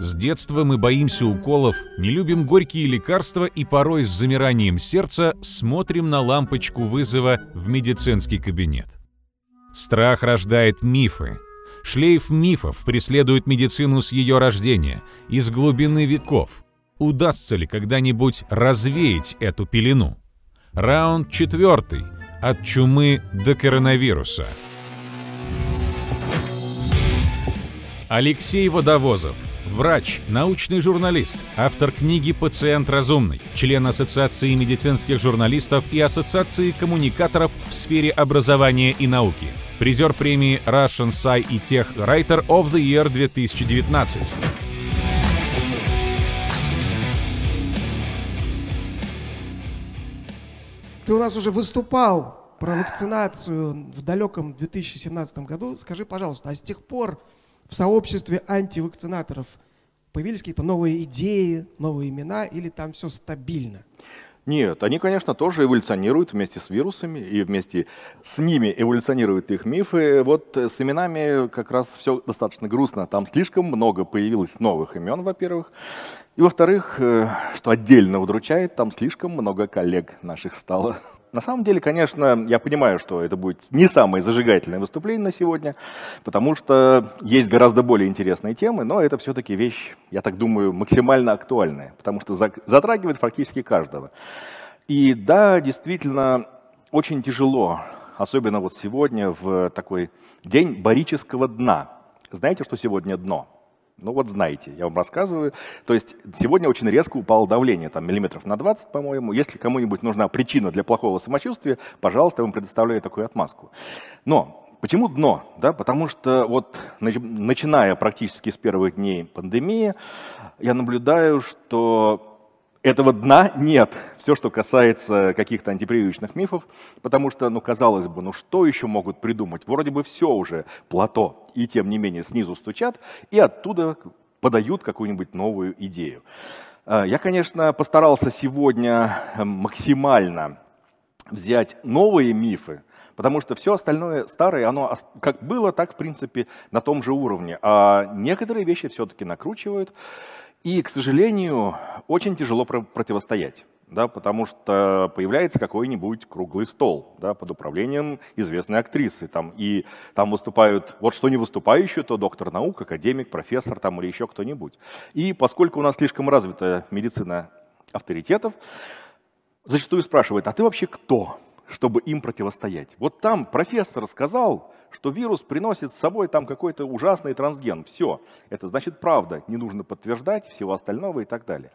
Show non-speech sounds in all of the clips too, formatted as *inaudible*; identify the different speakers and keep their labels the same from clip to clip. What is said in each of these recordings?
Speaker 1: С детства мы боимся уколов, не любим горькие лекарства и порой с замиранием сердца смотрим на лампочку вызова в медицинский кабинет. Страх рождает мифы. Шлейф мифов преследует медицину с ее рождения, из глубины веков. Удастся ли когда-нибудь развеять эту пелену? Раунд четвертый. От чумы до коронавируса. Алексей Водовозов. Врач, научный журналист, автор книги «Пациент разумный», член Ассоциации медицинских журналистов и Ассоциации коммуникаторов в сфере образования и науки. Призер премии Russian Sci и Tech Writer of the Year 2019.
Speaker 2: Ты у нас уже выступал про вакцинацию в далеком 2017 году. Скажи, пожалуйста, а с тех пор в сообществе антивакцинаторов появились какие-то новые идеи, новые имена, или там все стабильно?
Speaker 3: Нет, они, конечно, тоже эволюционируют вместе с вирусами, и вместе с ними эволюционируют их мифы. Вот с именами как раз все достаточно грустно. Там слишком много появилось новых имен, во-первых. И во-вторых, э, что отдельно удручает, там слишком много коллег наших стало. На самом деле, конечно, я понимаю, что это будет не самое зажигательное выступление на сегодня, потому что есть гораздо более интересные темы, но это все-таки вещь, я так думаю, максимально актуальная, потому что затрагивает практически каждого. И да, действительно, очень тяжело, особенно вот сегодня, в такой день барического дна. Знаете, что сегодня дно? Ну вот знаете, я вам рассказываю. То есть сегодня очень резко упало давление, там миллиметров на 20, по-моему. Если кому-нибудь нужна причина для плохого самочувствия, пожалуйста, я вам предоставляю такую отмазку. Но почему дно? Да, потому что вот начиная практически с первых дней пандемии, я наблюдаю, что этого дна нет. Все, что касается каких-то антипрививочных мифов, потому что, ну, казалось бы, ну что еще могут придумать? Вроде бы все уже плато, и тем не менее снизу стучат, и оттуда подают какую-нибудь новую идею. А, я, конечно, постарался сегодня эм, максимально взять новые мифы, потому что все остальное старое, оно как было, так, в принципе, на том же уровне. А некоторые вещи все-таки накручивают. И, к сожалению, очень тяжело противостоять, да, потому что появляется какой-нибудь круглый стол да, под управлением известной актрисы. Там, и там выступают, вот что не выступающий, то доктор наук, академик, профессор там, или еще кто-нибудь. И поскольку у нас слишком развита медицина авторитетов, зачастую спрашивают, а ты вообще кто? чтобы им противостоять. Вот там профессор сказал, что вирус приносит с собой там какой-то ужасный трансген. Все, это значит правда, не нужно подтверждать всего остального и так далее.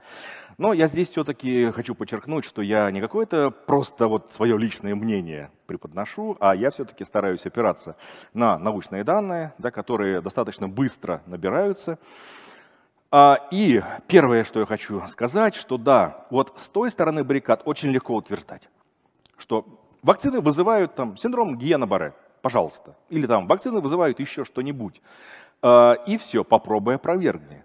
Speaker 3: Но я здесь все-таки хочу подчеркнуть, что я не какое-то просто вот свое личное мнение преподношу, а я все-таки стараюсь опираться на научные данные, да, которые достаточно быстро набираются. А, и первое, что я хочу сказать, что да, вот с той стороны баррикад очень легко утверждать, что Вакцины вызывают там синдром Гиена-Барре, пожалуйста. Или там вакцины вызывают еще что-нибудь. А, и все, попробуй опровергни.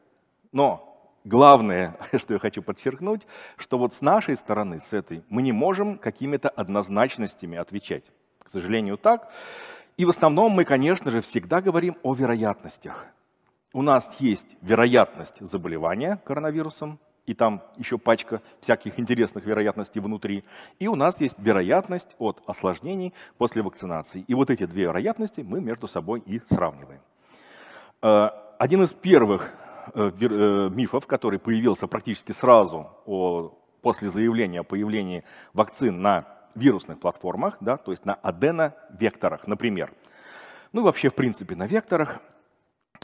Speaker 3: Но главное, *laughs* что я хочу подчеркнуть, что вот с нашей стороны, с этой, мы не можем какими-то однозначностями отвечать. К сожалению, так. И в основном мы, конечно же, всегда говорим о вероятностях. У нас есть вероятность заболевания коронавирусом, и там еще пачка всяких интересных вероятностей внутри. И у нас есть вероятность от осложнений после вакцинации. И вот эти две вероятности мы между собой и сравниваем. Э, один из первых э, э, мифов, который появился практически сразу после заявления о появлении вакцин на вирусных платформах, да, то есть на аденовекторах, например. Ну и вообще, в принципе, на векторах,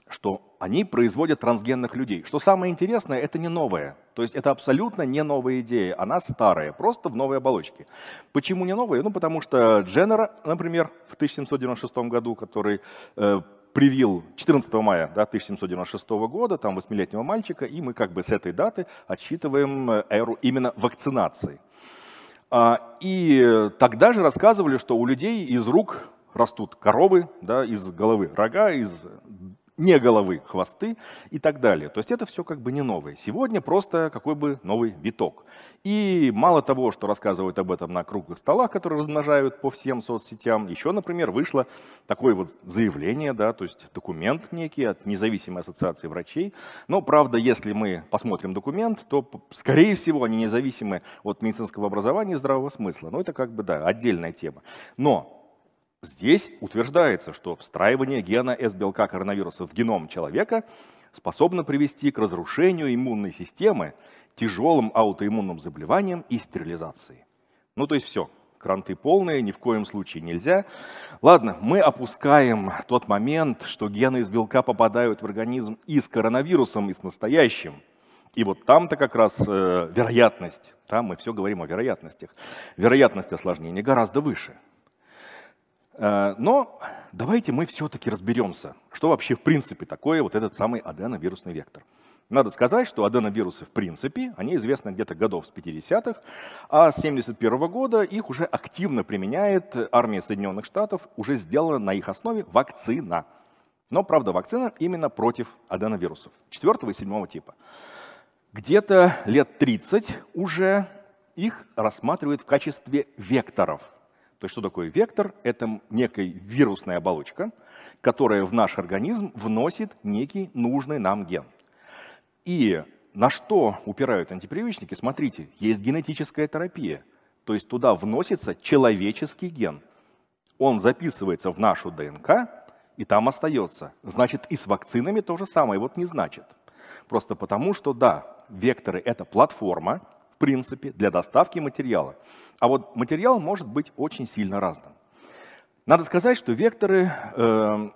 Speaker 3: что они производят трансгенных людей. Что самое интересное, это не новое. То есть это абсолютно не новая идея, она старая, просто в новой оболочке. Почему не новая? Ну, потому что Дженнер, например, в 1796 году, который э, привил 14 мая да, 1796 года, там, восьмилетнего мальчика, и мы как бы с этой даты отсчитываем э, эру именно вакцинации. А, и тогда же рассказывали, что у людей из рук растут коровы, да, из головы рога, из не головы, хвосты и так далее. То есть это все как бы не новое. Сегодня просто какой бы новый виток. И мало того, что рассказывают об этом на круглых столах, которые размножают по всем соцсетям, еще, например, вышло такое вот заявление, да, то есть документ некий от независимой ассоциации врачей. Но, правда, если мы посмотрим документ, то, скорее всего, они независимы от медицинского образования и здравого смысла. Но это как бы, да, отдельная тема. Но Здесь утверждается, что встраивание гена S-белка коронавируса в геном человека способно привести к разрушению иммунной системы, тяжелым аутоиммунным заболеваниям и стерилизации. Ну, то есть все, кранты полные, ни в коем случае нельзя. Ладно, мы опускаем тот момент, что гены из белка попадают в организм и с коронавирусом, и с настоящим. И вот там-то как раз э, вероятность, там мы все говорим о вероятностях, вероятность осложнения гораздо выше. Э, но давайте мы все-таки разберемся, что вообще в принципе такое вот этот самый аденовирусный вектор. Надо сказать, что аденовирусы в принципе, они известны где-то годов с 50-х, а с 71 -го года их уже активно применяет армия Соединенных Штатов, уже сделана на их основе вакцина. Но, правда, вакцина именно против аденовирусов, 4 и 7 типа. Где-то лет 30 уже их рассматривают в качестве векторов – то есть что такое вектор? Это некая вирусная оболочка, которая в наш организм вносит некий нужный нам ген. И на что упирают антипривычники? Смотрите, есть генетическая терапия. То есть туда вносится человеческий ген. Он записывается в нашу ДНК и там остается. Значит, и с вакцинами то же самое. Вот не значит. Просто потому, что да, векторы — это платформа, принципе, для доставки материала. А вот материал может быть очень сильно разным. Надо сказать, что векторы э,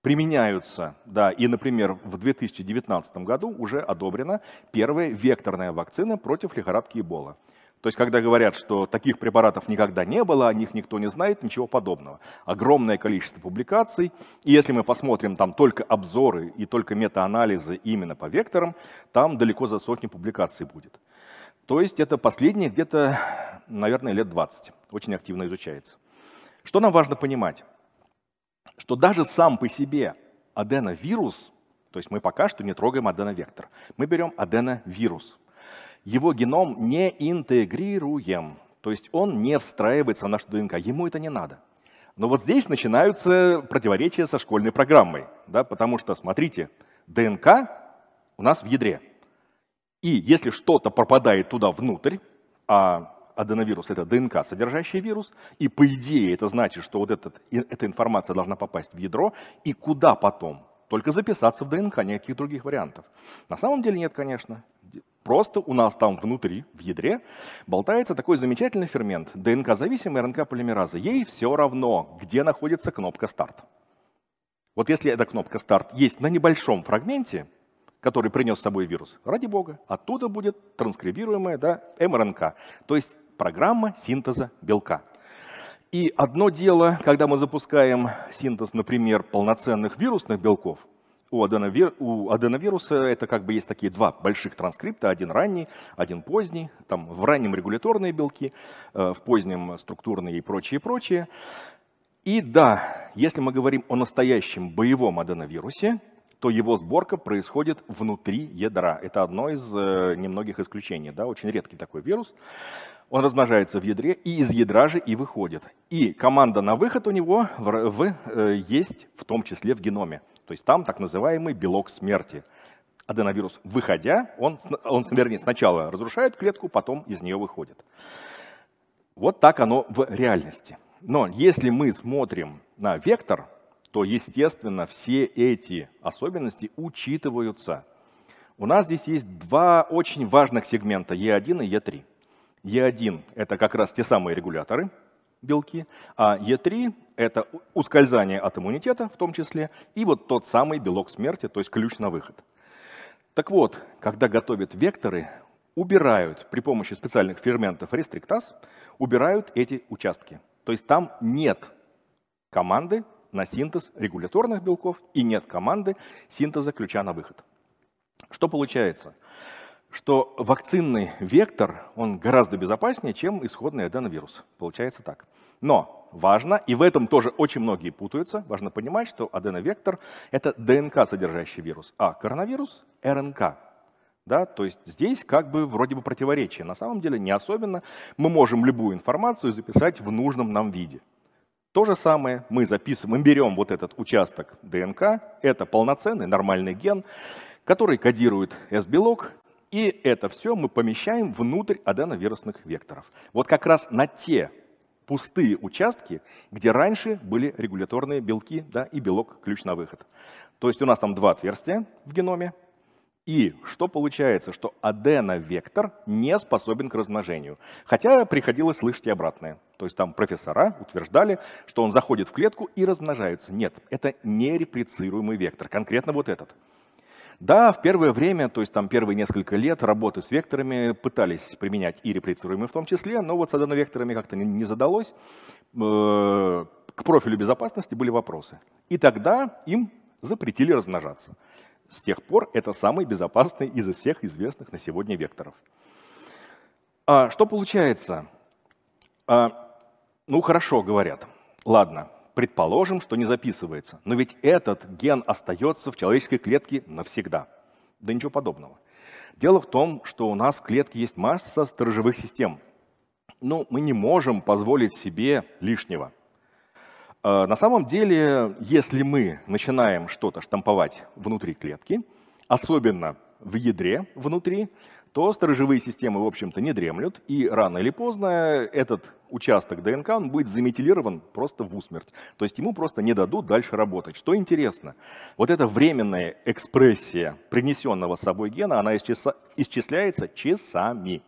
Speaker 3: применяются, да, и, например, в 2019 году уже одобрена первая векторная вакцина против лихорадки Эбола. То есть, когда говорят, что таких препаратов никогда не было, о них никто не знает, ничего подобного. Огромное количество публикаций. И если мы посмотрим там только обзоры и только метаанализы именно по векторам, там далеко за сотни публикаций будет. То есть это последние где-то, наверное, лет 20. Очень активно изучается. Что нам важно понимать? Что даже сам по себе аденовирус, то есть мы пока что не трогаем аденовектор, мы берем аденовирус. Его геном не интегрируем, то есть он не встраивается в нашу ДНК, ему это не надо. Но вот здесь начинаются противоречия со школьной программой, да, потому что, смотрите, ДНК у нас в ядре – и если что-то пропадает туда внутрь, а аденовирус – это ДНК, содержащий вирус, и по идее это значит, что вот этот, эта информация должна попасть в ядро, и куда потом? Только записаться в ДНК, никаких других вариантов. На самом деле нет, конечно. Просто у нас там внутри, в ядре, болтается такой замечательный фермент, ДНК-зависимый РНК-полимераза. Ей все равно, где находится кнопка «Старт». Вот если эта кнопка «Старт» есть на небольшом фрагменте, который принес с собой вирус, ради бога, оттуда будет транскрибируемая да, МРНК, то есть программа синтеза белка. И одно дело, когда мы запускаем синтез, например, полноценных вирусных белков, у, аденовир... у аденовируса это как бы есть такие два больших транскрипта, один ранний, один поздний. Там в раннем регуляторные белки, э, в позднем структурные и прочее, прочее. И да, если мы говорим о настоящем боевом аденовирусе, то его сборка происходит внутри ядра. Это одно из э, немногих исключений, да, очень редкий такой вирус. Он размножается в ядре и из ядра же и выходит. И команда на выход у него в, в, э, есть в том числе в геноме. То есть там так называемый белок смерти. Аденовирус, выходя, он, он вернее, сначала разрушает клетку, потом из нее выходит. Вот так оно в реальности. Но если мы смотрим на вектор, то, естественно, все эти особенности учитываются. У нас здесь есть два очень важных сегмента Е1 и Е3. Е1 – это как раз те самые регуляторы, белки, а Е3 – это ускользание от иммунитета в том числе, и вот тот самый белок смерти, то есть ключ на выход. Так вот, когда готовят векторы, убирают при помощи специальных ферментов рестриктаз, убирают эти участки. То есть там нет команды на синтез регуляторных белков и нет команды синтеза ключа на выход. Что получается? Что вакцинный вектор, он гораздо безопаснее, чем исходный аденовирус. Получается так. Но важно, и в этом тоже очень многие путаются, важно понимать, что аденовектор — это ДНК, содержащий вирус, а коронавирус — РНК. Да, то есть здесь как бы вроде бы противоречие. На самом деле не особенно. Мы можем любую информацию записать в нужном нам виде. То же самое мы записываем, мы берем вот этот участок ДНК, это полноценный нормальный ген, который кодирует S-белок, и это все мы помещаем внутрь аденовирусных векторов. Вот как раз на те пустые участки, где раньше были регуляторные белки да, и белок ключ на выход. То есть у нас там два отверстия в геноме, и что получается, что аденовектор не способен к размножению. Хотя приходилось слышать и обратное. То есть там профессора утверждали, что он заходит в клетку и размножается. Нет, это не реплицируемый вектор, конкретно вот этот. Да, в первое время, то есть там первые несколько лет работы с векторами пытались применять и реплицируемые в том числе, но вот с аденовекторами как-то не задалось. Э, к профилю безопасности были вопросы. И тогда им запретили размножаться. С тех пор это самый безопасный из всех известных на сегодня векторов. А что получается? А, ну, хорошо, говорят. Ладно, предположим, что не записывается. Но ведь этот ген остается в человеческой клетке навсегда. Да ничего подобного. Дело в том, что у нас в клетке есть масса сторожевых систем. Но мы не можем позволить себе лишнего. Э, на самом деле, если мы начинаем что-то штамповать внутри клетки, особенно в ядре внутри, то сторожевые системы, в общем-то, не дремлют, и рано или поздно этот участок ДНК он будет заметилирован просто в усмерть. То есть ему просто не дадут дальше работать. Что интересно, вот эта временная экспрессия принесенного с собой гена, она исчисляется часами.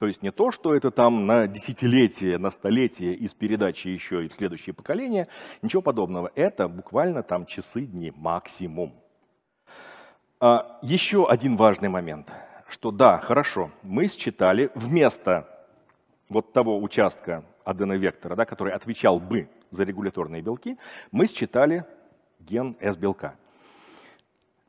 Speaker 3: То есть не то, что это там на десятилетие, на столетие из передачи еще и в следующее поколение, ничего подобного. Это буквально там часы, дни максимум. А, еще один важный момент, что да, хорошо, мы считали вместо вот того участка аденовектора, да, который отвечал бы за регуляторные белки, мы считали ген S-белка.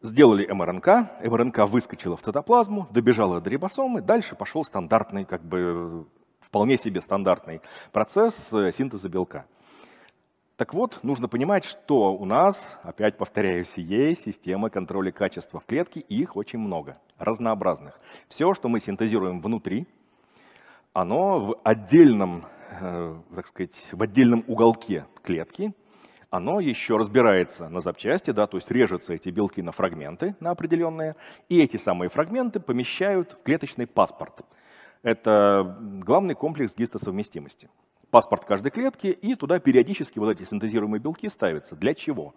Speaker 3: Сделали МРНК, МРНК выскочила в цитоплазму, добежала до рибосомы, дальше пошел стандартный, как бы вполне себе стандартный процесс э, синтеза белка. Так вот, нужно понимать, что у нас, опять повторяюсь, есть системы контроля качества в клетке, их очень много, разнообразных. Все, что мы синтезируем внутри, оно в отдельном, э, так сказать, в отдельном уголке клетки оно еще разбирается на запчасти, да, то есть режутся эти белки на фрагменты, на определенные, и эти самые фрагменты помещают в клеточный паспорт. Это главный комплекс гистосовместимости. Паспорт каждой клетки, и туда периодически вот эти синтезируемые белки ставятся. Для чего?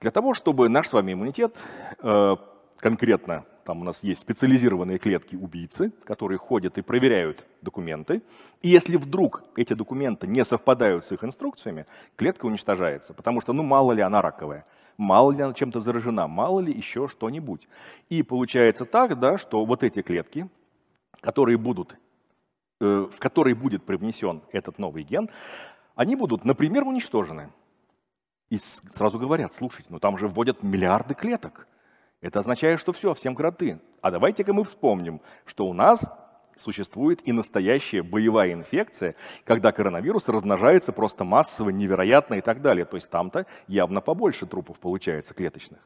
Speaker 3: Для того, чтобы наш с вами иммунитет э, конкретно там у нас есть специализированные клетки убийцы, которые ходят и проверяют документы. И если вдруг эти документы не совпадают с их инструкциями, клетка уничтожается, потому что, ну, мало ли она раковая, мало ли она чем-то заражена, мало ли еще что-нибудь. И получается так, да, что вот эти клетки, которые будут, э, в которые будет привнесен этот новый ген, они будут, например, уничтожены. И сразу говорят, слушайте, ну там же вводят миллиарды клеток. Это означает, что все, всем кроты. А давайте-ка мы вспомним, что у нас существует и настоящая боевая инфекция, когда коронавирус размножается просто массово, невероятно и так далее. То есть там-то явно побольше трупов получается клеточных.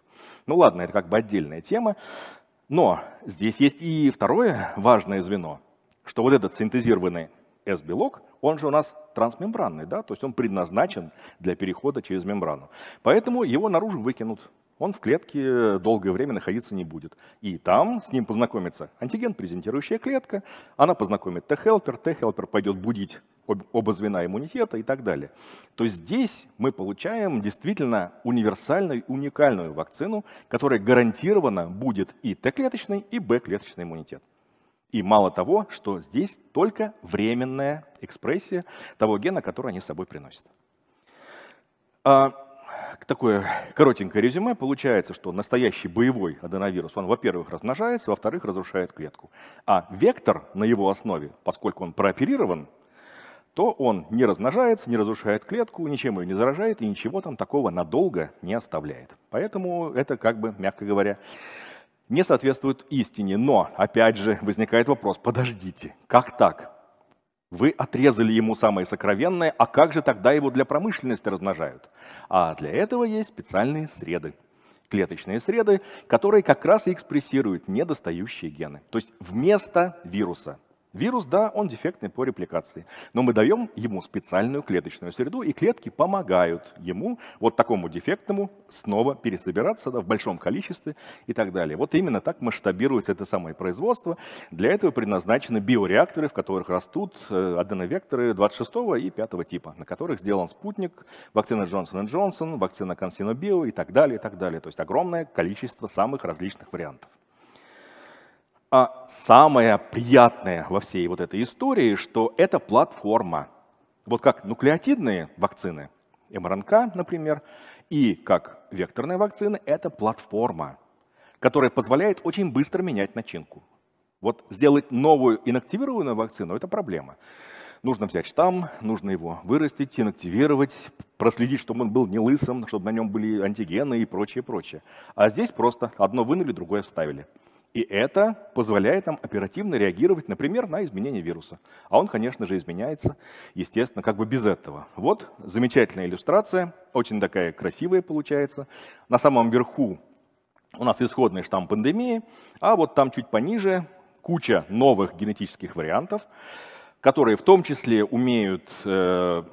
Speaker 3: Ну ладно, это как бы отдельная тема. Но здесь есть и второе важное звено, что вот этот синтезированный S-белок, он же у нас трансмембранный, да, то есть он предназначен для перехода через мембрану. Поэтому его наружу выкинут он в клетке долгое время находиться не будет. И там с ним познакомится антиген-презентирующая клетка, она познакомит Т-хелпер, Т-хелпер пойдет будить оба звена иммунитета и так далее. То здесь мы получаем действительно универсальную, уникальную вакцину, которая гарантированно будет и Т-клеточный, и Б-клеточный иммунитет. И мало того, что здесь только временная экспрессия того гена, который они с собой приносят. А, такое коротенькое резюме. Получается, что настоящий боевой аденовирус, он, во-первых, размножается, во-вторых, разрушает клетку. А вектор на его основе, поскольку он прооперирован, то он не размножается, не разрушает клетку, ничем ее не заражает и ничего там такого надолго не оставляет. Поэтому это, как бы, мягко говоря, не соответствует истине. Но, опять же, возникает вопрос, подождите, как так? Вы отрезали ему самое сокровенное, а как же тогда его для промышленности размножают? А для этого есть специальные среды, клеточные среды, которые как раз и экспрессируют недостающие гены. То есть вместо вируса Вирус, да, он дефектный по репликации, но мы даем ему специальную клеточную среду, и клетки помогают ему, вот такому дефектному, снова пересобираться да, в большом количестве и так далее. Вот именно так масштабируется это самое производство. Для этого предназначены биореакторы, в которых растут э, аденовекторы 26 и 5 типа, на которых сделан спутник, вакцина Джонсон Джонсон, вакцина Био и так далее, и так далее. То есть огромное количество самых различных вариантов. А самое приятное во всей вот этой истории, что это платформа. Вот как нуклеотидные вакцины, МРНК, например, и как векторные вакцины, это платформа, которая позволяет очень быстро менять начинку. Вот сделать новую инактивированную вакцину – это проблема. Нужно взять штамм, нужно его вырастить, инактивировать, проследить, чтобы он был не лысым, чтобы на нем были антигены и прочее, прочее. А здесь просто одно вынули, другое вставили. И это позволяет нам оперативно реагировать, например, на изменение вируса. А он, конечно же, изменяется, естественно, как бы без этого. Вот замечательная иллюстрация, очень такая красивая получается. На самом верху у нас исходный штамм пандемии, а вот там чуть пониже куча новых генетических вариантов, которые в том числе умеют э,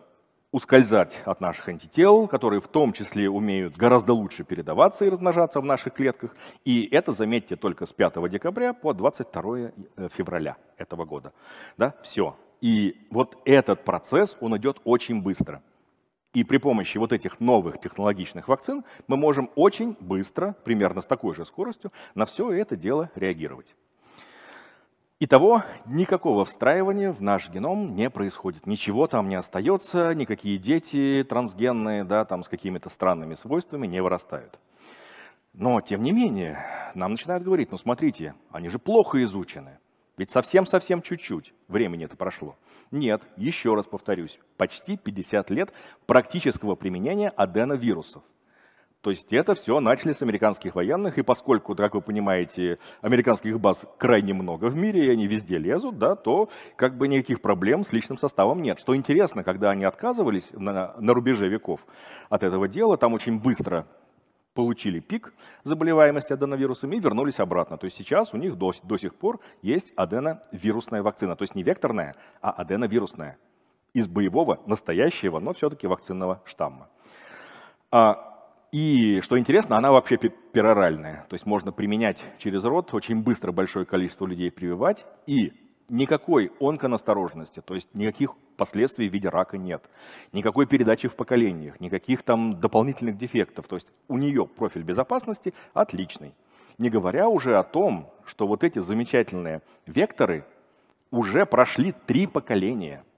Speaker 3: ускользать от наших антител, которые в том числе умеют гораздо лучше передаваться и размножаться в наших клетках. И это, заметьте, только с 5 декабря по 22 э, февраля этого года. Да? Все. И вот этот процесс, он идет очень быстро. И при помощи вот этих новых технологичных вакцин мы можем очень быстро, примерно с такой же скоростью, на все это дело реагировать. Итого никакого встраивания в наш геном не происходит. Ничего там не остается, никакие дети трансгенные, да, там с какими-то странными свойствами не вырастают. Но, тем не менее, нам начинают говорить, ну смотрите, они же плохо изучены. Ведь совсем-совсем чуть-чуть времени это прошло. Нет, еще раз повторюсь, почти 50 лет практического применения аденовирусов. То есть это все начали с американских военных, и поскольку, как вы понимаете, американских баз крайне много в мире, и они везде лезут, да, то как бы никаких проблем с личным составом нет. Что интересно, когда они отказывались на, на рубеже веков от этого дела, там очень быстро получили пик заболеваемости аденовирусами и вернулись обратно. То есть сейчас у них до, до сих пор есть аденовирусная вакцина. То есть не векторная, а аденовирусная. Из боевого, настоящего, но все-таки вакцинного штамма. А и, что интересно, она вообще пероральная. То есть можно применять через рот, очень быстро большое количество людей прививать, и никакой онконасторожности, то есть никаких последствий в виде рака нет, никакой передачи в поколениях, никаких там дополнительных дефектов. То есть у нее профиль безопасности отличный. Не говоря уже о том, что вот эти замечательные векторы уже прошли три поколения –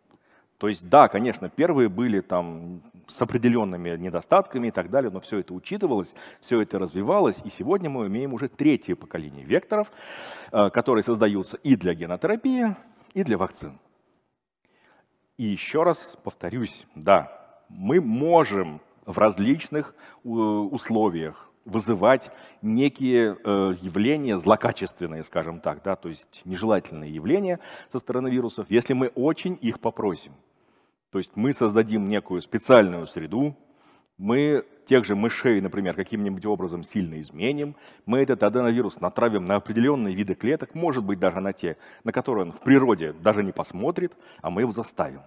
Speaker 3: то есть, да, конечно, первые были там с определенными недостатками и так далее, но все это учитывалось, все это развивалось, и сегодня мы имеем уже третье поколение векторов, э, которые создаются и для генотерапии, и для вакцин. И еще раз повторюсь, да, мы можем в различных э, условиях вызывать некие э, явления злокачественные, скажем так, да, то есть нежелательные явления со стороны вирусов, если мы очень их попросим. То есть мы создадим некую специальную среду, мы тех же мышей, например, каким-нибудь образом сильно изменим, мы этот аденовирус натравим на определенные виды клеток, может быть, даже на те, на которые он в природе даже не посмотрит, а мы его заставим.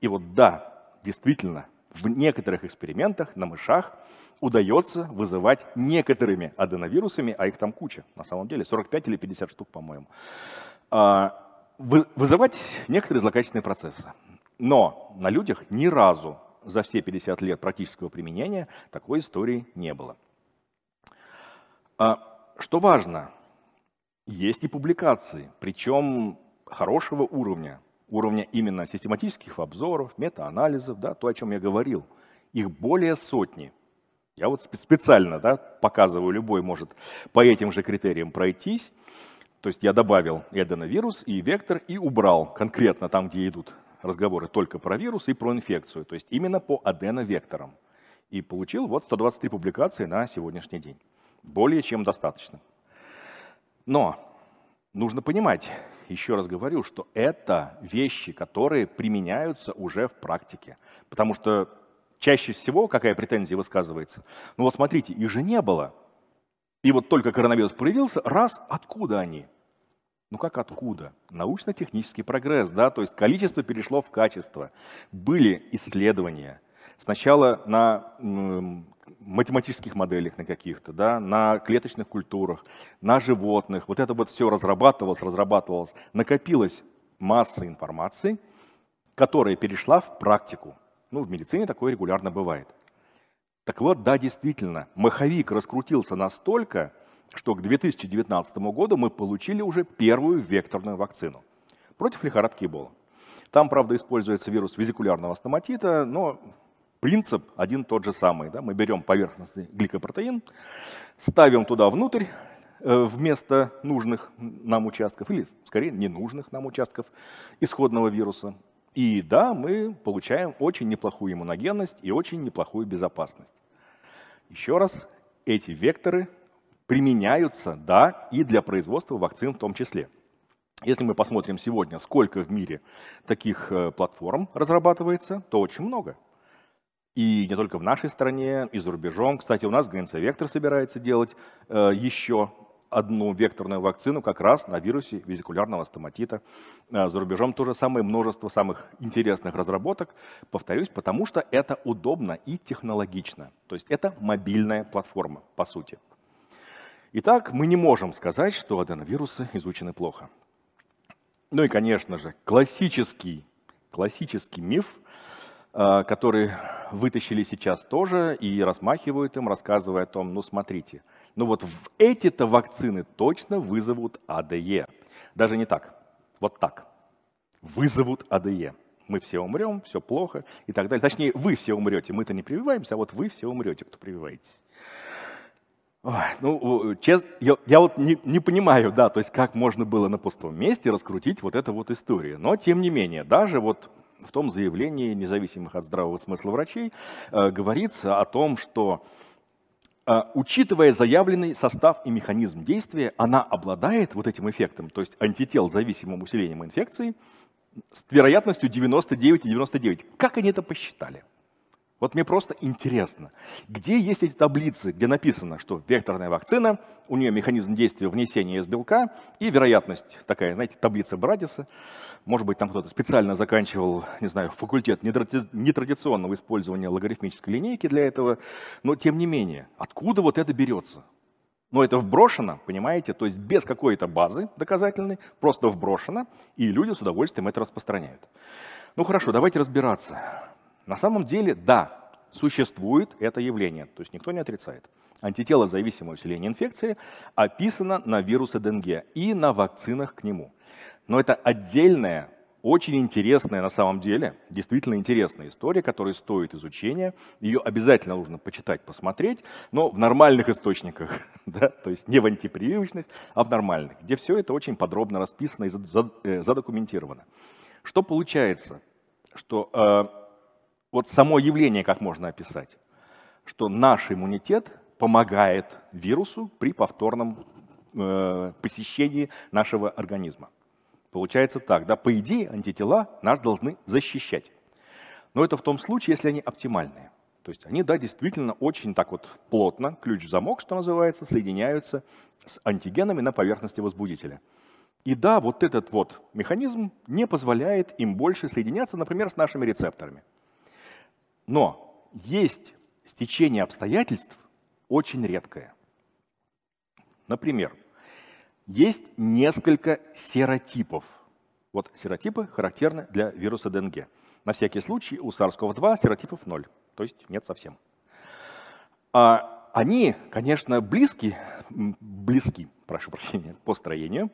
Speaker 3: И вот да, действительно, в некоторых экспериментах на мышах удается вызывать некоторыми аденовирусами, а их там куча, на самом деле, 45 или 50 штук, по-моему, а, вызывать некоторые злокачественные процессы. Но на людях ни разу за все 50 лет практического применения такой истории не было. А, что важно, есть и публикации, причем хорошего уровня, уровня именно систематических обзоров, метаанализов, да, то, о чем я говорил. Их более сотни. Я вот специально да, показываю, любой может по этим же критериям пройтись. То есть я добавил и аденовирус, и вектор, и убрал конкретно там, где идут разговоры только про вирус и про инфекцию, то есть именно по аденовекторам. И получил вот 123 публикации на сегодняшний день. Более чем достаточно. Но нужно понимать, еще раз говорю, что это вещи, которые применяются уже в практике. Потому что чаще всего какая претензия высказывается? Ну вот смотрите, их же не было. И вот только коронавирус проявился, раз, откуда они? Ну как откуда? Научно-технический прогресс, да, то есть количество перешло в качество. Были исследования. Сначала на математических моделях на каких-то, да, на клеточных культурах, на животных. Вот это вот все разрабатывалось, разрабатывалось. Накопилась масса информации, которая перешла в практику. Ну, в медицине такое регулярно бывает. Так вот, да, действительно, маховик раскрутился настолько, что к 2019 году мы получили уже первую векторную вакцину против лихорадки Эбола. Там, правда, используется вирус визикулярного стоматита, но принцип один тот же самый. Да? Мы берем поверхностный гликопротеин, ставим туда внутрь э, вместо нужных нам участков, или скорее ненужных нам участков исходного вируса. И да, мы получаем очень неплохую иммуногенность и очень неплохую безопасность. Еще раз, эти векторы применяются, да, и для производства вакцин в том числе. Если мы посмотрим сегодня, сколько в мире таких э, платформ разрабатывается, то очень много. И не только в нашей стране, и за рубежом. Кстати, у нас ГНЦ Вектор собирается делать э, еще одну векторную вакцину как раз на вирусе визикулярного стоматита. Э, за рубежом то же самое множество самых интересных разработок. Повторюсь, потому что это удобно и технологично. То есть это мобильная платформа, по сути. Итак, мы не можем сказать, что аденовирусы изучены плохо. Ну и, конечно же, классический, классический миф, э, который вытащили сейчас тоже и размахивают им, рассказывая о том, ну смотрите, ну вот эти-то вакцины точно вызовут АДЕ. Даже не так, вот так. Вызовут АДЕ. Мы все умрем, все плохо и так далее. Точнее, вы все умрете, мы-то не прививаемся, а вот вы все умрете, кто прививаетесь. Ой, ну, честно, я, я вот не, не понимаю, да, то есть как можно было на пустом месте раскрутить вот эту вот историю. Но, тем не менее, даже вот в том заявлении независимых от здравого смысла врачей э, говорится о том, что учитывая заявленный состав и механизм действия, она обладает вот этим эффектом, то есть антител зависимым усилением инфекции, с вероятностью 99,99. Как они это посчитали? Вот мне просто интересно, где есть эти таблицы, где написано, что векторная вакцина, у нее механизм действия внесения из белка и вероятность такая, знаете, таблица Брадиса. Может быть, там кто-то специально заканчивал, не знаю, факультет нетрадиционного использования логарифмической линейки для этого, но тем не менее, откуда вот это берется? Но это вброшено, понимаете, то есть без какой-то базы доказательной, просто вброшено, и люди с удовольствием это распространяют. Ну хорошо, давайте разбираться. На самом деле, да, существует это явление, то есть никто не отрицает. Антитело зависимое усиление инфекции описано на вирусе Денге и на вакцинах к нему. Но это отдельная, очень интересная на самом деле, действительно интересная история, которая стоит изучения. Ее обязательно нужно почитать, посмотреть, но в нормальных источниках, *laughs* да, то есть не в антипрививочных, а в нормальных, где все это очень подробно расписано и э, задокументировано. Что получается? Что э, вот само явление как можно описать, что наш иммунитет помогает вирусу при повторном э, посещении нашего организма. Получается так, да, по идее антитела нас должны защищать. Но это в том случае, если они оптимальные. То есть они, да, действительно очень так вот плотно, ключ в замок, что называется, соединяются с антигенами на поверхности возбудителя. И да, вот этот вот механизм не позволяет им больше соединяться, например, с нашими рецепторами. Но есть стечение обстоятельств очень редкое. Например, есть несколько серотипов. Вот серотипы характерны для вируса ДНГ. На всякий случай у SARS-CoV-2 серотипов ноль, то есть нет совсем. А они, конечно, близки, близки, прошу прощения, по строению,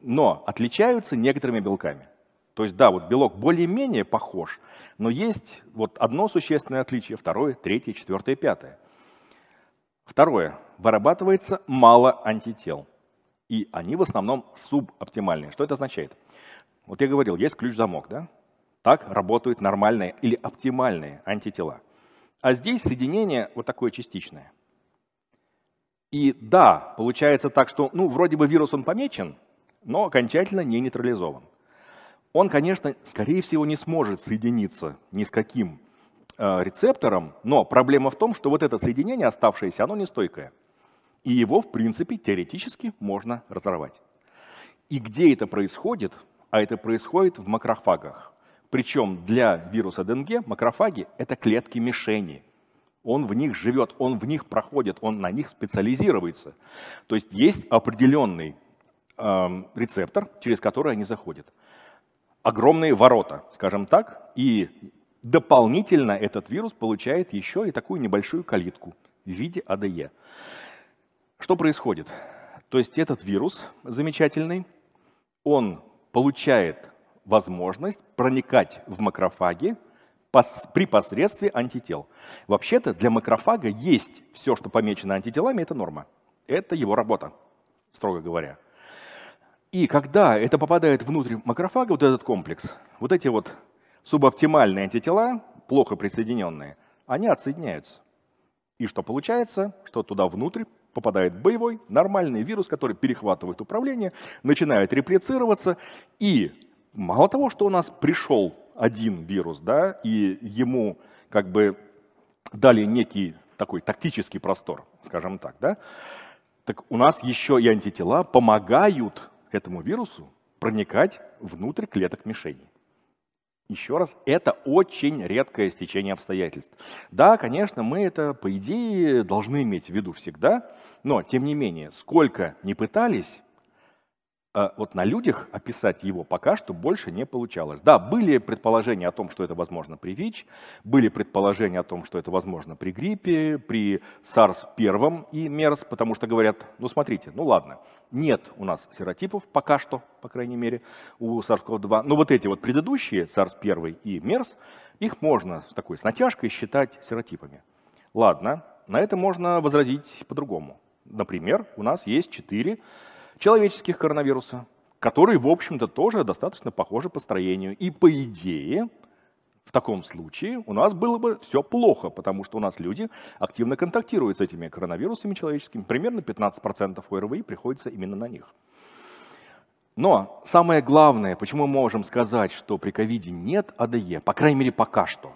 Speaker 3: но отличаются некоторыми белками. То есть, да, вот белок более-менее похож, но есть вот одно существенное отличие, второе, третье, четвертое, пятое. Второе. Вырабатывается мало антител. И они в основном субоптимальные. Что это означает? Вот я говорил, есть ключ-замок, да? Так работают нормальные или оптимальные антитела. А здесь соединение вот такое частичное. И да, получается так, что, ну, вроде бы вирус он помечен, но окончательно не нейтрализован. Он, конечно, скорее всего, не сможет соединиться ни с каким э, рецептором, но проблема в том, что вот это соединение оставшееся, оно нестойкое. И его, в принципе, теоретически можно разорвать. И где это происходит? А это происходит в макрофагах. Причем для вируса ДНГ макрофаги – это клетки мишени. Он в них живет, он в них проходит, он на них специализируется. То есть есть определенный э, рецептор, через который они заходят. Огромные ворота, скажем так, и дополнительно этот вирус получает еще и такую небольшую калитку в виде АДЕ. Что происходит? То есть этот вирус замечательный, он получает возможность проникать в макрофаги при посредстве антител. Вообще-то для макрофага есть все, что помечено антителами, это норма. Это его работа, строго говоря. И когда это попадает внутрь макрофага, вот этот комплекс, вот эти вот субоптимальные антитела, плохо присоединенные, они отсоединяются. И что получается? Что туда внутрь попадает боевой, нормальный вирус, который перехватывает управление, начинает реплицироваться. И мало того, что у нас пришел один вирус, да, и ему как бы дали некий такой тактический простор, скажем так, да, так у нас еще и антитела помогают этому вирусу проникать внутрь клеток мишеней. Еще раз, это очень редкое стечение обстоятельств. Да, конечно, мы это, по идее, должны иметь в виду всегда, но, тем не менее, сколько не пытались, вот на людях описать его пока что больше не получалось. Да, были предположения о том, что это возможно при ВИЧ, были предположения о том, что это возможно при гриппе, при SARS-1 и МЕРС, потому что говорят, ну смотрите, ну ладно, нет у нас серотипов пока что, по крайней мере, у SARS-CoV-2, но вот эти вот предыдущие, SARS-1 и МЕРС, их можно с такой с натяжкой считать серотипами. Ладно, на это можно возразить по-другому. Например, у нас есть четыре человеческих коронавируса, которые, в общем-то, тоже достаточно похожи по строению. И по идее, в таком случае у нас было бы все плохо, потому что у нас люди активно контактируют с этими коронавирусами человеческими. Примерно 15% ОРВИ приходится именно на них. Но самое главное, почему мы можем сказать, что при ковиде нет АДЕ, по крайней мере пока что,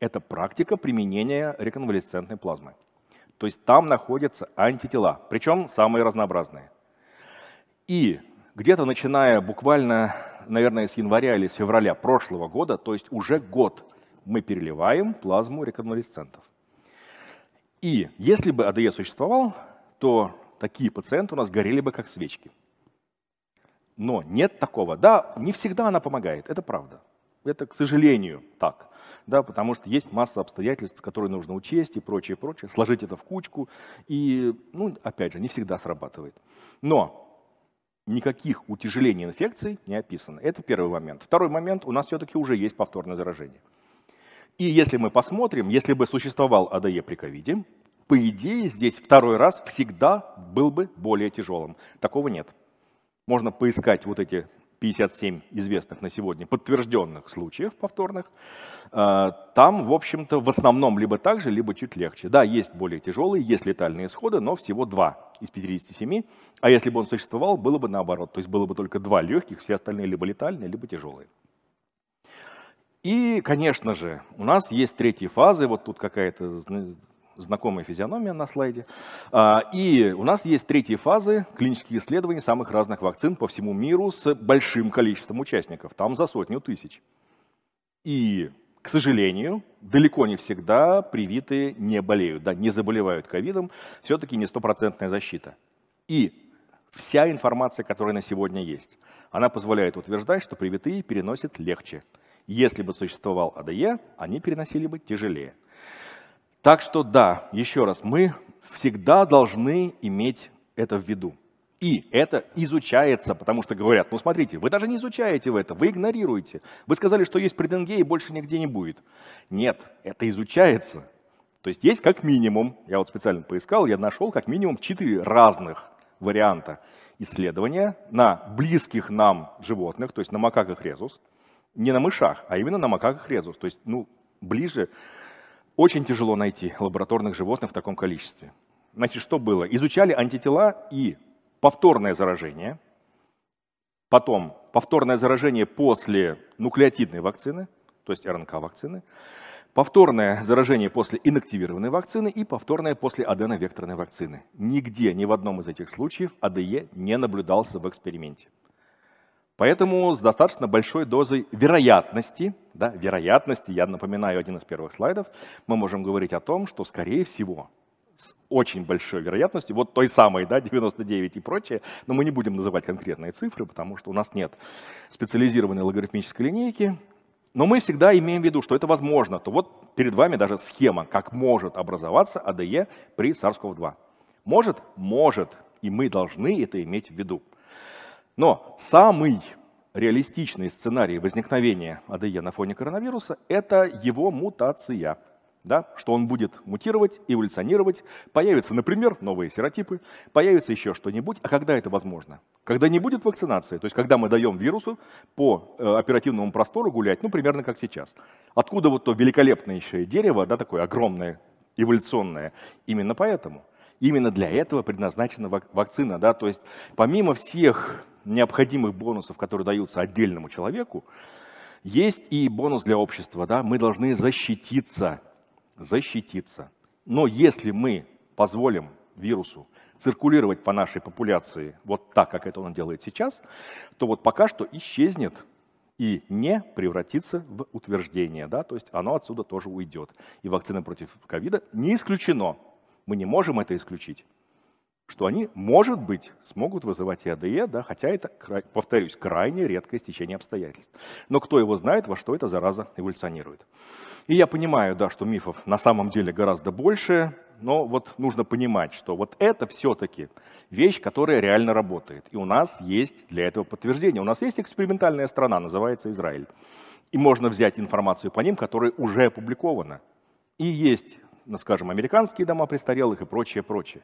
Speaker 3: это практика применения реконвалесцентной плазмы. То есть там находятся антитела, причем самые разнообразные. И где-то начиная буквально, наверное, с января или с февраля прошлого года, то есть уже год, мы переливаем плазму реконвалесцентов. И если бы АДЕ существовал, то такие пациенты у нас горели бы как свечки. Но нет такого. Да, не всегда она помогает, это правда. Это, к сожалению, так. Да, потому что есть масса обстоятельств, которые нужно учесть и прочее, прочее, сложить это в кучку. И, ну, опять же, не всегда срабатывает. Но никаких утяжелений инфекций не описано. Это первый момент. Второй момент, у нас все-таки уже есть повторное заражение. И если мы посмотрим, если бы существовал АДЕ при ковиде, по идее здесь второй раз всегда был бы более тяжелым. Такого нет. Можно поискать вот эти 57 известных на сегодня подтвержденных случаев повторных, э, там, в общем-то, в основном либо так же, либо чуть легче. Да, есть более тяжелые, есть летальные исходы, но всего два из 57. А если бы он существовал, было бы наоборот. То есть было бы только два легких, все остальные либо летальные, либо тяжелые. И, конечно же, у нас есть третьи фазы. Вот тут какая-то знакомая физиономия на слайде. А, и у нас есть третьи фазы клинических исследований самых разных вакцин по всему миру с большим количеством участников, там за сотню тысяч. И, к сожалению, далеко не всегда привитые не болеют, да, не заболевают ковидом, все-таки не стопроцентная защита. И вся информация, которая на сегодня есть, она позволяет утверждать, что привитые переносят легче. Если бы существовал АДЕ, они переносили бы тяжелее. Так что да, еще раз, мы всегда должны иметь это в виду. И это изучается, потому что говорят, ну смотрите, вы даже не изучаете в это, вы игнорируете. Вы сказали, что есть преденге и больше нигде не будет. Нет, это изучается. То есть есть как минимум, я вот специально поискал, я нашел как минимум четыре разных варианта исследования на близких нам животных, то есть на макаках резус, не на мышах, а именно на макаках резус, то есть ну, ближе очень тяжело найти лабораторных животных в таком количестве. Значит, что было? Изучали антитела и повторное заражение. потом повторное заражение после нуклеотидной вакцины, то есть РНК-вакцины, повторное заражение после инактивированной вакцины и повторное после аденовекторной вакцины. Нигде, ни в одном из этих случаев АДЕ не наблюдался в эксперименте. Поэтому с достаточно большой дозой вероятности, да, вероятности, я напоминаю один из первых слайдов, мы можем говорить о том, что, скорее всего, с очень большой вероятностью, вот той самой, да, 99 и прочее, но мы не будем называть конкретные цифры, потому что у нас нет специализированной логарифмической линейки, но мы всегда имеем в виду, что это возможно, то вот перед вами даже схема, как может образоваться АДЕ при SARS-CoV-2. Может? Может, и мы должны это иметь в виду. Но самый реалистичный сценарий возникновения АДЕ на фоне коронавируса – это его мутация. Да, что он будет мутировать, эволюционировать, появятся, например, новые серотипы, появится еще что-нибудь. А когда это возможно? Когда не будет вакцинации, то есть когда мы даем вирусу по э, оперативному простору гулять, ну, примерно как сейчас. Откуда вот то великолепнейшее дерево, да, такое огромное, эволюционное? Именно поэтому. Именно для этого предназначена вакцина. Да? То есть помимо всех необходимых бонусов, которые даются отдельному человеку, есть и бонус для общества. Да? Мы должны защититься. Защититься. Но если мы позволим вирусу циркулировать по нашей популяции вот так, как это он делает сейчас, то вот пока что исчезнет и не превратится в утверждение, да, то есть оно отсюда тоже уйдет. И вакцина против ковида не исключено. Мы не можем это исключить что они, может быть, смогут вызывать и да, хотя это, повторюсь, крайне редкое стечение обстоятельств. Но кто его знает, во что эта зараза эволюционирует. И я понимаю, да, что мифов на самом деле гораздо больше, но вот нужно понимать, что вот это все-таки вещь, которая реально работает. И у нас есть для этого подтверждение. У нас есть экспериментальная страна, называется Израиль. И можно взять информацию по ним, которая уже опубликована. И есть, скажем, американские дома престарелых и прочее, прочее.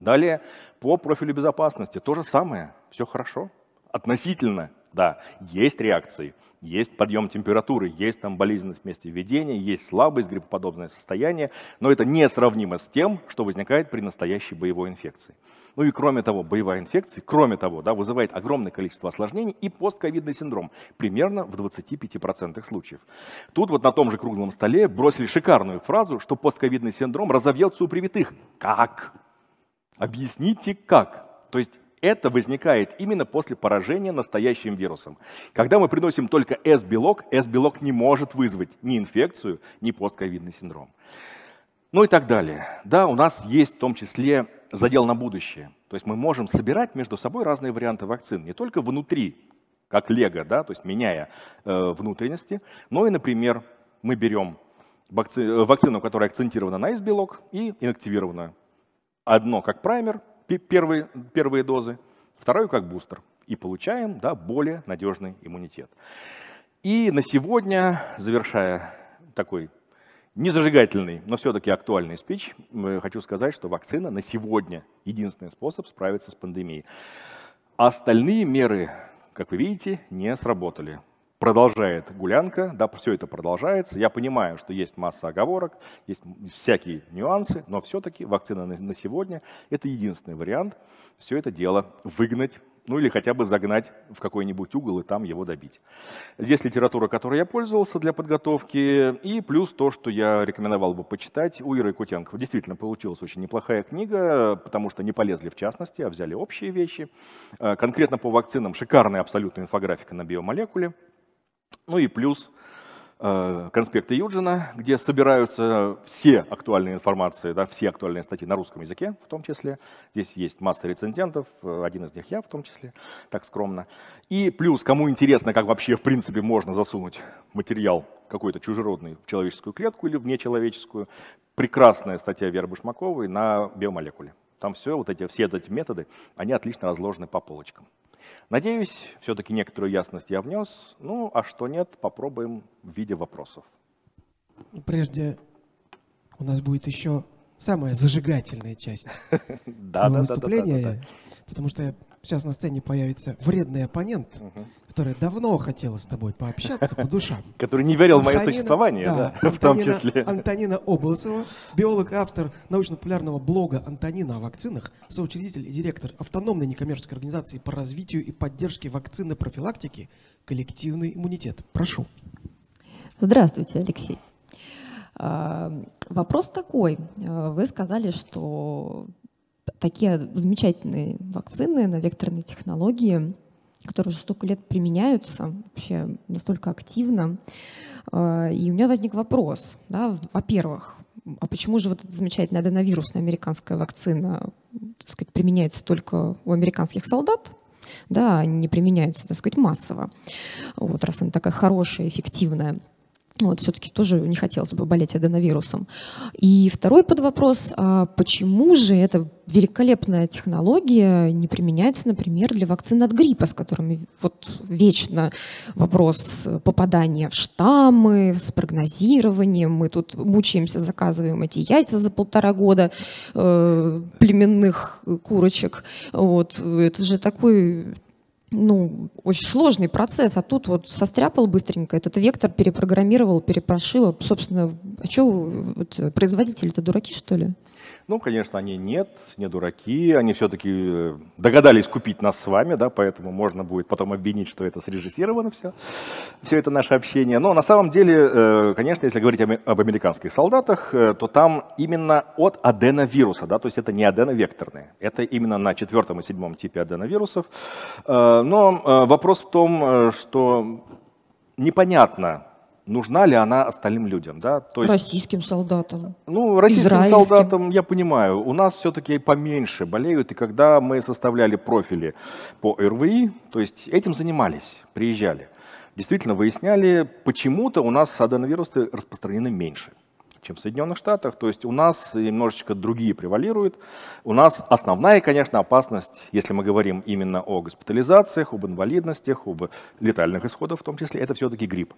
Speaker 3: Далее, по профилю безопасности то же самое, все хорошо. Относительно, да, есть реакции, есть подъем температуры, есть там болезненность вместе введения, есть слабость, гриппоподобное состояние, но это несравнимо с тем, что возникает при настоящей боевой инфекции. Ну и кроме того, боевая инфекция, кроме того, да, вызывает огромное количество осложнений и постковидный синдром, примерно в 25% случаев. Тут вот на том же круглом столе бросили шикарную фразу, что постковидный синдром разовьется у привитых. Как? Объясните как. То есть это возникает именно после поражения настоящим вирусом. Когда мы приносим только S-белок, S-белок не может вызвать ни инфекцию, ни постковидный синдром. Ну и так далее. Да, у нас есть в том числе задел на будущее. То есть мы можем собирать между собой разные варианты вакцин, не только внутри, как лего, да, то есть меняя э, внутренности, но и, например, мы берем вакци вакцину, которая акцентирована на S-белок, и инактивированную. Одно как праймер, первые, первые дозы, второе как бустер. И получаем да, более надежный иммунитет. И на сегодня, завершая такой незажигательный, но все-таки актуальный спич, хочу сказать, что вакцина на сегодня единственный способ справиться с пандемией. Остальные меры, как вы видите, не сработали продолжает гулянка, да, все это продолжается. Я понимаю, что есть масса оговорок, есть всякие нюансы, но все-таки вакцина на, сегодня – это единственный вариант все это дело выгнать, ну или хотя бы загнать в какой-нибудь угол и там его добить. Здесь литература, которой я пользовался для подготовки, и плюс то, что я рекомендовал бы почитать у Иры Кутенкова. Действительно получилась очень неплохая книга, потому что не полезли в частности, а взяли общие вещи. Э, конкретно по вакцинам шикарная абсолютная инфографика на биомолекуле. Ну и плюс э, конспекты Юджина, где собираются все актуальные информации, да, все актуальные статьи на русском языке в том числе. Здесь есть масса рецензентов, э, один из них я в том числе, так скромно. И плюс, кому интересно, как вообще в принципе можно засунуть материал какой-то чужеродный в человеческую клетку или в нечеловеческую, прекрасная статья Веры Башмаковой на биомолекуле. Там все, вот эти, все эти методы, они отлично разложены по полочкам. Надеюсь, все-таки некоторую ясность я внес. Ну, а что нет, попробуем в виде вопросов.
Speaker 2: Прежде у нас будет еще самая зажигательная часть *laughs* выступления, потому что сейчас на сцене появится вредный оппонент, которая давно хотела с тобой пообщаться по душам. *laughs*
Speaker 3: Который не верил в мое существование, да, в том числе.
Speaker 2: Антонина Обласова, биолог, автор научно-популярного блога «Антонина о вакцинах», соучредитель и директор автономной некоммерческой организации по развитию и поддержке вакцины профилактики «Коллективный иммунитет». Прошу.
Speaker 4: Здравствуйте, Алексей. А, вопрос такой. А, вы сказали, что такие замечательные вакцины на векторной технологии – которые уже столько лет применяются вообще настолько активно. А, и у меня возник вопрос, да, во-первых, а почему же вот эта замечательная аденовирусная американская вакцина так сказать, применяется только у американских солдат, да, не применяется, так сказать, массово, вот, раз она такая хорошая, эффективная. Вот, все-таки тоже не хотелось бы болеть аденовирусом. И второй подвопрос, а почему же эта великолепная технология не применяется, например, для вакцин от гриппа, с которыми вот вечно вопрос попадания в штаммы, с прогнозированием. Мы тут мучаемся, заказываем эти яйца за полтора года э, племенных курочек. Вот. Это же такой ну, очень сложный процесс, а тут вот состряпал быстренько, этот вектор перепрограммировал, перепрошил. Собственно, а что, вот, производители-то дураки, что ли?
Speaker 3: Ну, конечно, они нет, не дураки, они все-таки э, догадались купить нас с вами, да, поэтому можно будет потом обвинить, что это срежиссировано все, все это наше общение. Но на самом деле, э, конечно, если говорить об американских солдатах, э, то там именно от аденовируса, да, то есть это не аденовекторные, это именно на четвертом и седьмом типе аденовирусов. Но вопрос в том, что непонятно, нужна ли она остальным людям. Да?
Speaker 4: То есть, российским солдатам.
Speaker 3: Ну, российским солдатам, я понимаю, у нас все-таки поменьше болеют, и когда мы составляли профили по РВИ, то есть этим занимались, приезжали, действительно выясняли, почему-то у нас аденовирусы распространены меньше чем в Соединенных Штатах. То есть у нас немножечко другие превалируют. У нас основная, конечно, опасность, если мы говорим именно о госпитализациях, об инвалидностях, об летальных исходах в том числе, это все-таки грипп.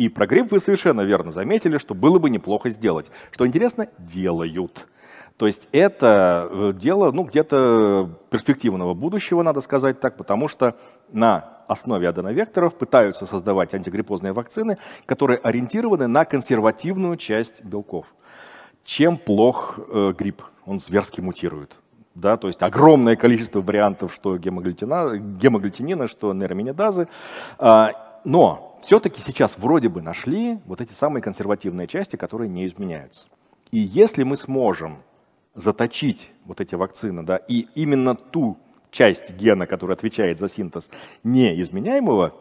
Speaker 3: И про грипп вы совершенно верно заметили, что было бы неплохо сделать. Что интересно, делают. То есть это э, дело ну, где-то перспективного будущего, надо сказать так, потому что на основе аденовекторов пытаются создавать антигриппозные вакцины, которые ориентированы на консервативную часть белков. Чем плох э, грипп? Он зверски мутирует. Да, то есть огромное количество вариантов, что гемоглютина, гемоглютинина, что нейроминидазы. А, но все-таки сейчас вроде бы нашли вот эти самые консервативные части, которые не изменяются. И если мы сможем заточить вот эти вакцины, да, и именно ту часть гена, которая отвечает за синтез неизменяемого,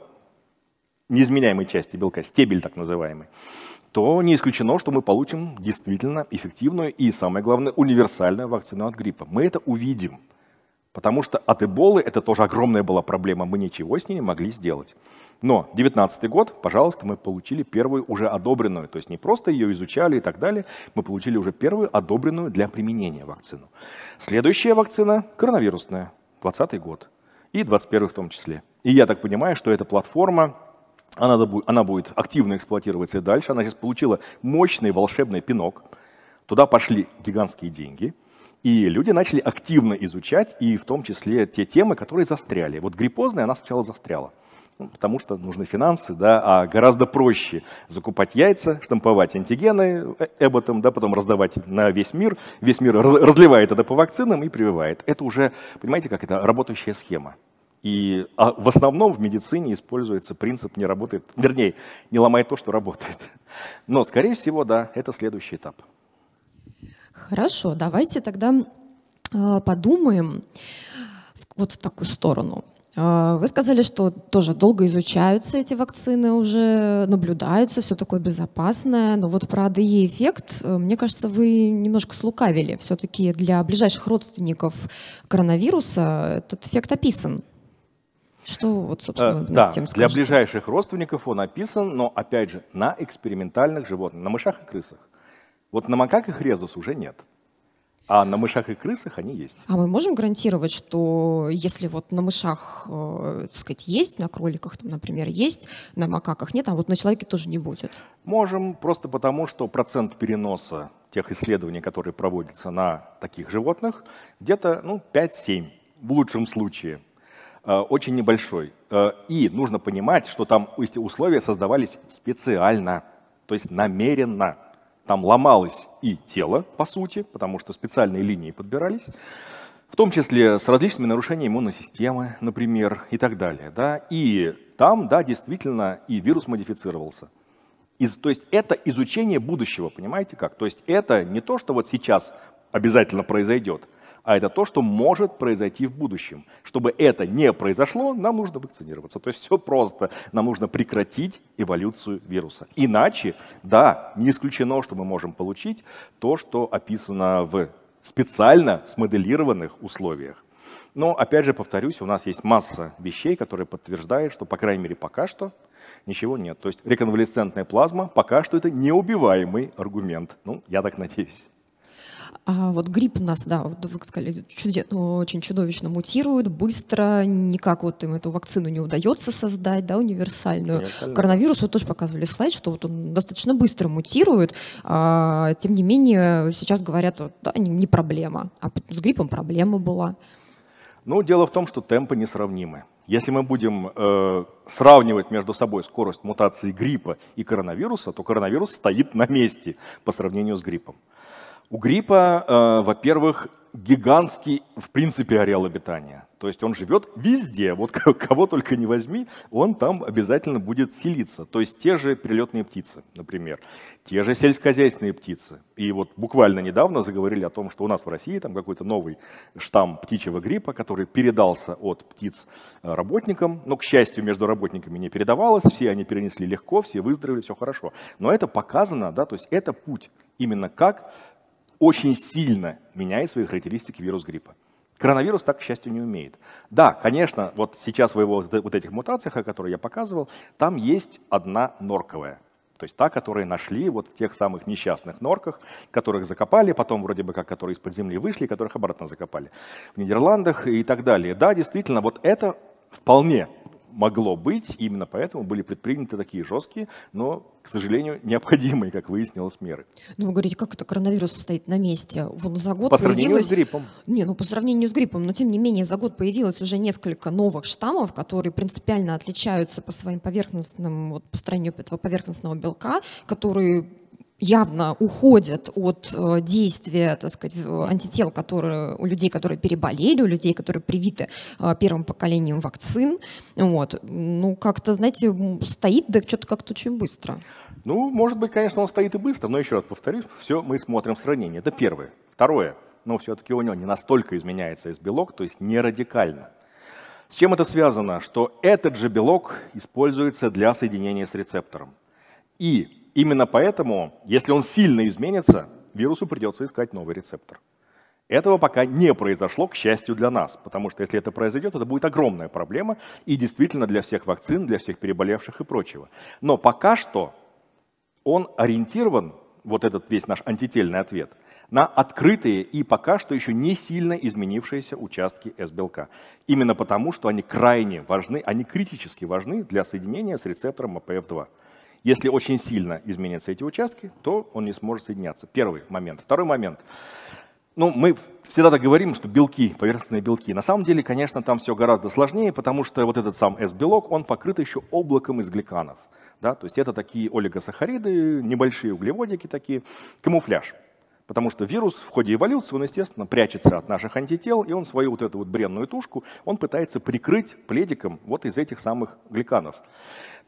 Speaker 3: неизменяемой части белка, стебель так называемый, то не исключено, что мы получим действительно эффективную и, самое главное, универсальную вакцину от гриппа. Мы это увидим, потому что от эболы это тоже огромная была проблема, мы ничего с ней не могли сделать. Но 19 год, пожалуйста, мы получили первую уже одобренную, то есть не просто ее изучали и так далее, мы получили уже первую одобренную для применения вакцину. Следующая вакцина коронавирусная, 20 год и 21 в том числе. И я так понимаю, что эта платформа, она, она будет активно эксплуатироваться и дальше. Она сейчас получила мощный волшебный пинок. Туда пошли гигантские деньги. И люди начали активно изучать, и в том числе те темы, которые застряли. Вот гриппозная, она сначала застряла. Потому что нужны финансы, да, а гораздо проще закупать яйца, штамповать антигены э, эботом, да, потом раздавать на весь мир. Весь мир разливает это по вакцинам и прививает. Это уже, понимаете, как это работающая схема. И а в основном в медицине используется принцип «не работает», вернее, не ломает то, что работает. Но, скорее всего, да, это следующий этап.
Speaker 4: Хорошо, давайте тогда э, подумаем вот в такую сторону. А, вы сказали, что тоже долго изучаются эти вакцины уже, наблюдаются, все такое безопасное. Но вот про АДЕ-эффект, э, мне кажется, вы немножко слукавили. Все-таки для ближайших родственников коронавируса этот эффект описан. Что вот, собственно,
Speaker 3: э, да, тем скажете? для ближайших родственников он описан, но, опять же, на экспериментальных животных, на мышах и крысах. Вот на макаках резус уже нет. А на мышах и крысах они есть.
Speaker 4: А мы можем гарантировать, что если вот на мышах, э, так сказать, есть, на кроликах, там, например, есть, на макаках нет, а вот на человеке тоже не будет?
Speaker 3: Можем, просто потому что процент переноса тех исследований, которые проводятся на таких животных, где-то ну, 5-7 в лучшем случае. очень небольшой. И нужно понимать, что там условия создавались специально, то есть намеренно. Там ломалось и тело, по сути, потому что специальные линии подбирались, в том числе с различными нарушениями иммунной системы, например, и так далее. Да? И там, да, действительно, и вирус модифицировался. Из, то есть это изучение будущего, понимаете как? То есть это не то, что вот сейчас обязательно произойдет, а это то, что может произойти в будущем. Чтобы это не произошло, нам нужно вакцинироваться. То есть все просто. Нам нужно прекратить эволюцию вируса. Иначе, да, не исключено, что мы можем получить то, что описано в специально смоделированных условиях. Но, опять же, повторюсь, у нас есть масса вещей, которые подтверждают, что, по крайней мере, пока что ничего нет. То есть реконвалесцентная плазма пока что это неубиваемый аргумент. Ну, я так надеюсь.
Speaker 4: А вот грипп у нас, да, вот вы сказали, чуде, ну, очень чудовищно мутирует, быстро, никак вот им эту вакцину не удается создать, да, универсальную. Универсально. Коронавирус, вот тоже показывали слайд, что вот он достаточно быстро мутирует, а, тем не менее сейчас говорят, вот, да, не, не проблема, а с гриппом проблема была.
Speaker 3: Ну, дело в том, что темпы несравнимы. Если мы будем э, сравнивать между собой скорость мутации гриппа и коронавируса, то коронавирус стоит на месте по сравнению с гриппом. У гриппа, э, во-первых, гигантский, в принципе, ареал обитания. То есть он живет везде. Вот кого только не возьми, он там обязательно будет селиться. То есть те же перелетные птицы, например, те же сельскохозяйственные птицы. И вот буквально недавно заговорили о том, что у нас в России там какой-то новый штамм птичьего гриппа, который передался от птиц э, работникам. Но, к счастью, между работниками не передавалось, все они перенесли легко, все выздоровели, все хорошо. Но это показано, да, то есть это путь именно как очень сильно меняет свои характеристики вирус гриппа. Коронавирус так, к счастью, не умеет. Да, конечно, вот сейчас в его вот этих мутациях, о которых я показывал, там есть одна норковая. То есть та, которую нашли вот в тех самых несчастных норках, которых закопали, потом вроде бы как, которые из-под земли вышли, которых обратно закопали в Нидерландах и так далее. Да, действительно, вот это вполне могло быть, именно поэтому были предприняты такие жесткие, но, к сожалению, *laughs* необходимые, как выяснилось, меры.
Speaker 4: Ну, вы говорите, как это коронавирус стоит на месте? Вон за год
Speaker 3: по сравнению появилось... с гриппом.
Speaker 4: Не, ну по сравнению с гриппом, но тем не менее за год появилось уже несколько новых штаммов, которые принципиально отличаются по своим поверхностным, вот, построению этого поверхностного белка, которые явно уходят от э, действия, так сказать, антител, которые у людей, которые переболели, у людей, которые привиты э, первым поколением вакцин. Вот. Ну, как-то, знаете, стоит, да что-то как-то очень быстро.
Speaker 3: Ну, может быть, конечно, он стоит и быстро, но еще раз повторюсь, все мы смотрим в сравнении. Это первое. Второе, но все-таки у него не настолько изменяется S-белок, то есть не радикально. С чем это связано? Что этот же белок используется для соединения с рецептором. И Именно поэтому, если он сильно изменится, вирусу придется искать новый рецептор. Этого пока не произошло, к счастью для нас, потому что если это произойдет, это будет огромная проблема и действительно для всех вакцин, для всех переболевших и прочего. Но пока что он ориентирован, вот этот весь наш антительный ответ, на открытые и пока что еще не сильно изменившиеся участки S-белка. Именно потому, что они крайне важны, они критически важны для соединения с рецептором АПФ2. Если очень сильно изменятся эти участки, то он не сможет соединяться. Первый момент. Второй момент. Ну, мы всегда так говорим, что белки, поверхностные белки. На самом деле, конечно, там все гораздо сложнее, потому что вот этот сам S-белок, он покрыт еще облаком из гликанов. Да? То есть это такие олигосахариды, небольшие углеводики такие, камуфляж. Потому что вирус в ходе эволюции, он, естественно, прячется от наших антител, и он свою вот эту вот бренную тушку, он пытается прикрыть пледиком вот из этих самых гликанов.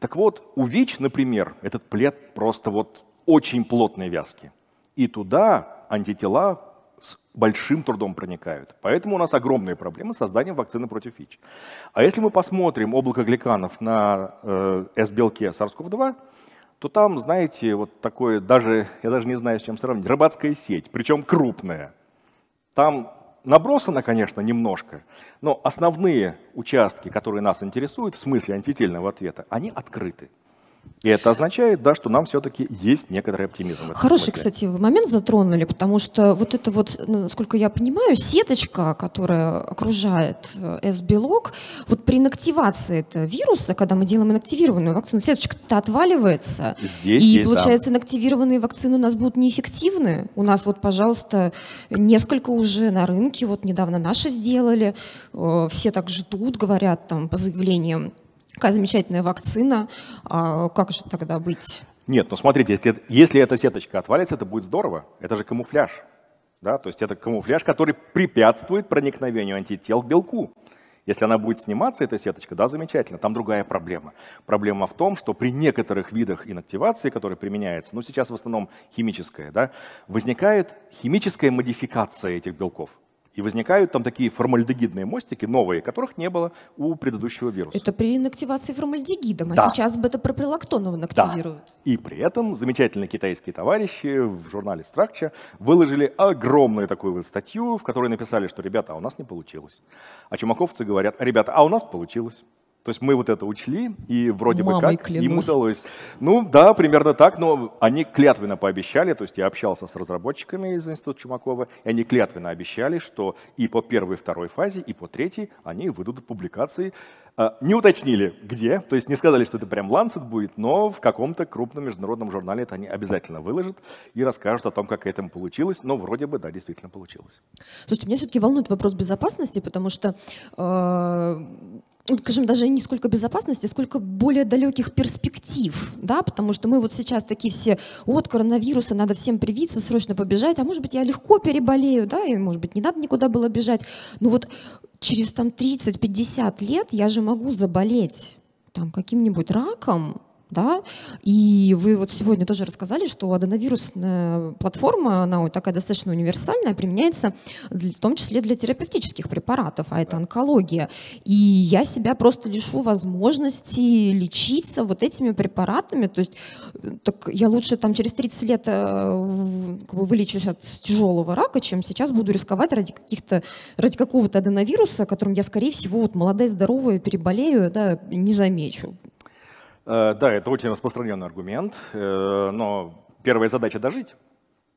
Speaker 3: Так вот, у ВИЧ, например, этот плед просто вот очень плотной вязки. И туда антитела с большим трудом проникают. Поэтому у нас огромные проблемы с созданием вакцины против ВИЧ. А если мы посмотрим облако гликанов на э, S-белке SARS-CoV-2, то там, знаете, вот такое, даже, я даже не знаю, с чем сравнить, рыбацкая сеть, причем крупная. Там набросано, конечно, немножко, но основные участки, которые нас интересуют, в смысле антительного ответа, они открыты. И это означает, да, что нам все-таки есть некоторый оптимизм.
Speaker 4: Хороший, кстати, вы момент затронули, потому что вот это вот, насколько я понимаю, сеточка, которая окружает э, S-белок, вот при инактивации этого вируса, когда мы делаем инактивированную вакцину, сеточка-то отваливается. Здесь и есть, получается, да. инактивированные вакцины у нас будут неэффективны. У нас вот, пожалуйста, несколько уже на рынке, вот недавно наши сделали, э, все так ждут, говорят там по заявлениям Какая замечательная вакцина. А как же тогда быть?
Speaker 3: Нет, ну смотрите, если, если эта сеточка отвалится, это будет здорово. Это же камуфляж. Да? То есть это камуфляж, который препятствует проникновению антител к белку. Если она будет сниматься, эта сеточка, да, замечательно. Там другая проблема. Проблема в том, что при некоторых видах инактивации, которые применяются, ну сейчас в основном химическая, да, возникает химическая модификация этих белков. И возникают там такие формальдегидные мостики, новые, которых не было у предыдущего вируса.
Speaker 4: Это при инактивации формальдегидом, а да. сейчас бета-проприлактоном инактивируют. Да.
Speaker 3: И при этом замечательные китайские товарищи в журнале Structure выложили огромную такую вот статью, в которой написали, что, ребята, а у нас не получилось. А чумаковцы говорят, ребята, а у нас получилось. То есть мы вот это учли, и вроде Мамой бы как клянусь. им удалось. Ну да, примерно так, но они клятвенно пообещали, то есть я общался с разработчиками из Института Чумакова, и они клятвенно обещали, что и по первой и второй фазе, и по третьей они выдадут публикации. А, не уточнили, где, то есть не сказали, что это прям Lancet будет, но в каком-то крупном международном журнале это они обязательно выложат и расскажут о том, как это получилось, но вроде бы, да, действительно получилось.
Speaker 4: Слушайте, меня все-таки волнует вопрос безопасности, потому что э, скажем, даже не сколько безопасности, сколько более далеких перспектив, да, потому что мы вот сейчас такие все, от коронавируса надо всем привиться, срочно побежать, а может быть я легко переболею, да, и может быть не надо никуда было бежать, но вот через там 30-50 лет я же могу заболеть там каким-нибудь раком, да, и вы вот сегодня тоже рассказали, что аденовирусная платформа, она вот такая достаточно универсальная, применяется в том числе для терапевтических препаратов, а это онкология. И я себя просто лишу возможности лечиться вот этими препаратами, то есть так я лучше там через 30 лет э, как бы, вылечусь от тяжелого рака, чем сейчас буду рисковать ради каких-то, ради какого-то аденовируса, которым я, скорее всего, вот молодая, здоровая, переболею, да, не замечу.
Speaker 3: Э, да, это очень распространенный аргумент, э, но первая задача дожить,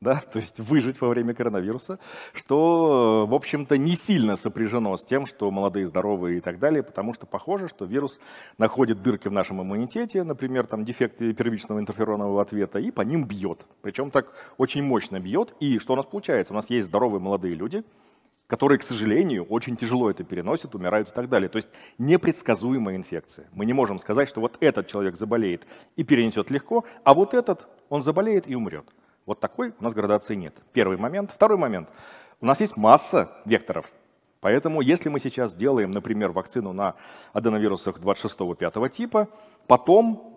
Speaker 3: да, *laughs* то есть выжить во время коронавируса, что, в общем-то, не сильно сопряжено с тем, что молодые, здоровые и так далее, потому что похоже, что вирус находит дырки в нашем иммунитете, например, там дефекты первичного интерферонового ответа, и по ним бьет. Причем так очень мощно бьет. И что у нас получается? У нас есть здоровые молодые люди, которые, к сожалению, очень тяжело это переносят, умирают и так далее. То есть непредсказуемая инфекция. Мы не можем сказать, что вот этот человек заболеет и перенесет легко, а вот этот, он заболеет и умрет. Вот такой у нас градации нет. Первый момент. Второй момент. У нас есть масса векторов. Поэтому если мы сейчас делаем, например, вакцину на аденовирусах 26-5 типа, потом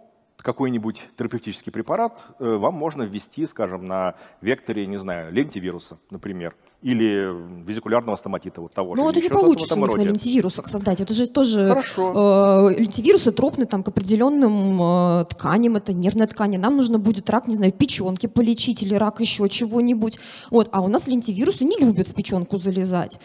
Speaker 3: какой-нибудь терапевтический препарат э, вам можно ввести, скажем, на векторе, не знаю, лентивируса, например, или визикулярного стоматита, вот того
Speaker 4: Ну, это не получится у них на лентивирусах создать. Это же тоже э, лентивирусы тропны там, к определенным э, тканям, это нервная ткань. Нам нужно будет рак, не знаю, печенки полечить или рак еще чего-нибудь. Вот. А у нас лентивирусы не любят в печенку залезать.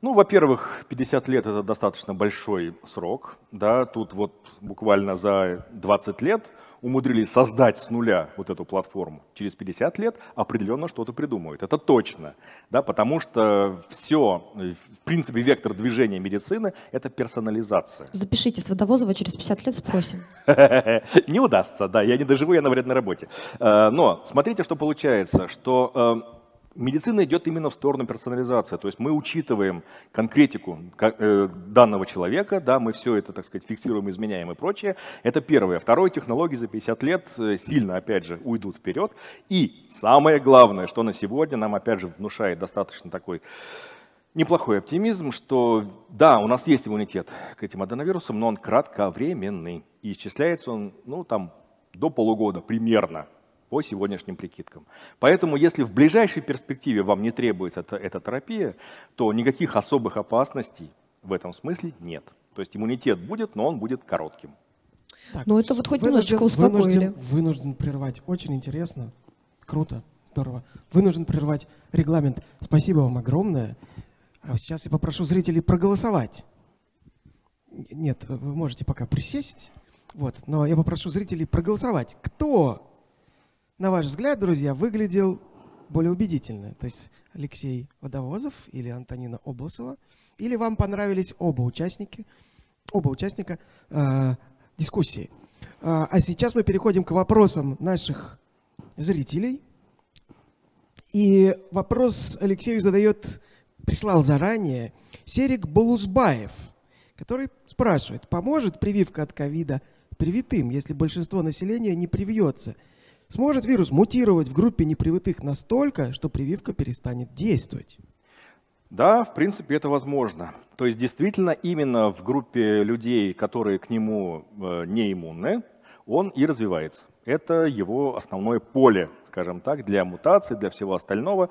Speaker 3: Ну, во-первых, 50 лет – это достаточно большой срок. Да? Тут вот буквально за 20 лет умудрились создать с нуля вот эту платформу. Через 50 лет определенно что-то придумают. Это точно. Да? Потому что все, в принципе, вектор движения медицины – это персонализация.
Speaker 4: Запишите, с Водовозова через 50 лет спросим. *laughs*
Speaker 3: Не удастся, да. Я не доживу, я на вредной работе. Э, но смотрите, что получается, что э, медицина идет именно в сторону персонализации. То есть мы учитываем конкретику э, данного человека, да, мы все это, так сказать, фиксируем, изменяем и прочее. Это первое. Второе, технологии за 50 лет э, сильно, опять же, уйдут вперед. И самое главное, что на сегодня нам, опять же, внушает достаточно такой неплохой оптимизм, что да, у нас есть иммунитет к этим аденовирусам, но он кратковременный. И исчисляется он, ну, там, до полугода примерно по сегодняшним прикидкам. Поэтому, если в ближайшей перспективе вам не требуется эта, эта терапия, то никаких особых опасностей в этом смысле нет. То есть иммунитет будет, но он будет коротким.
Speaker 4: Так, ну это вот хоть вынужден, немножечко успокоили.
Speaker 2: Вынужден, вынужден прервать. Очень интересно. Круто. Здорово. Вынужден прервать регламент. Спасибо вам огромное. А сейчас я попрошу зрителей проголосовать. Нет, вы можете пока присесть. Вот, но я попрошу зрителей проголосовать. Кто, на ваш взгляд, друзья, выглядел более убедительно? То есть Алексей Водовозов или Антонина Обласова? Или вам понравились оба участники, оба участника э, дискуссии? Э, а сейчас мы переходим к вопросам наших зрителей. И вопрос Алексею задает, прислал заранее Серик Балузбаев, который спрашивает, поможет прививка от ковида привитым, если большинство населения не привьется? Сможет вирус мутировать в группе непривитых настолько, что прививка перестанет действовать?
Speaker 3: Да, в принципе, это возможно. То есть действительно именно в группе людей, которые к нему э, не иммунны, он и развивается. Это его основное поле, скажем так, для мутаций, для всего остального.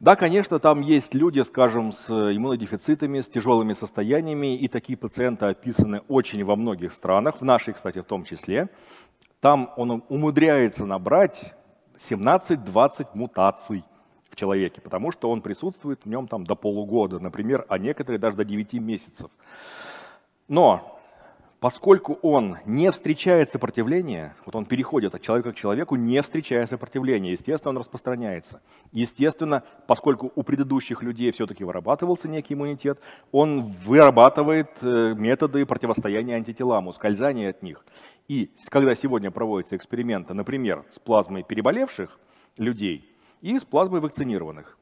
Speaker 3: Да, конечно, там есть люди, скажем, с иммунодефицитами, с тяжелыми состояниями, и такие пациенты описаны очень во многих странах, в нашей, кстати, в том числе. Там он умудряется набрать 17-20 мутаций в человеке, потому что он присутствует в нем там до полугода, например, а некоторые даже до 9 месяцев. Но поскольку он не встречает сопротивления, вот он переходит от человека к человеку, не встречая сопротивления, естественно, он распространяется. Естественно, поскольку у предыдущих людей все-таки вырабатывался некий иммунитет, он вырабатывает э, методы противостояния антителам, ускользания от них. И когда сегодня проводятся эксперименты, например, с плазмой переболевших людей, и с плазмой вакцинированных.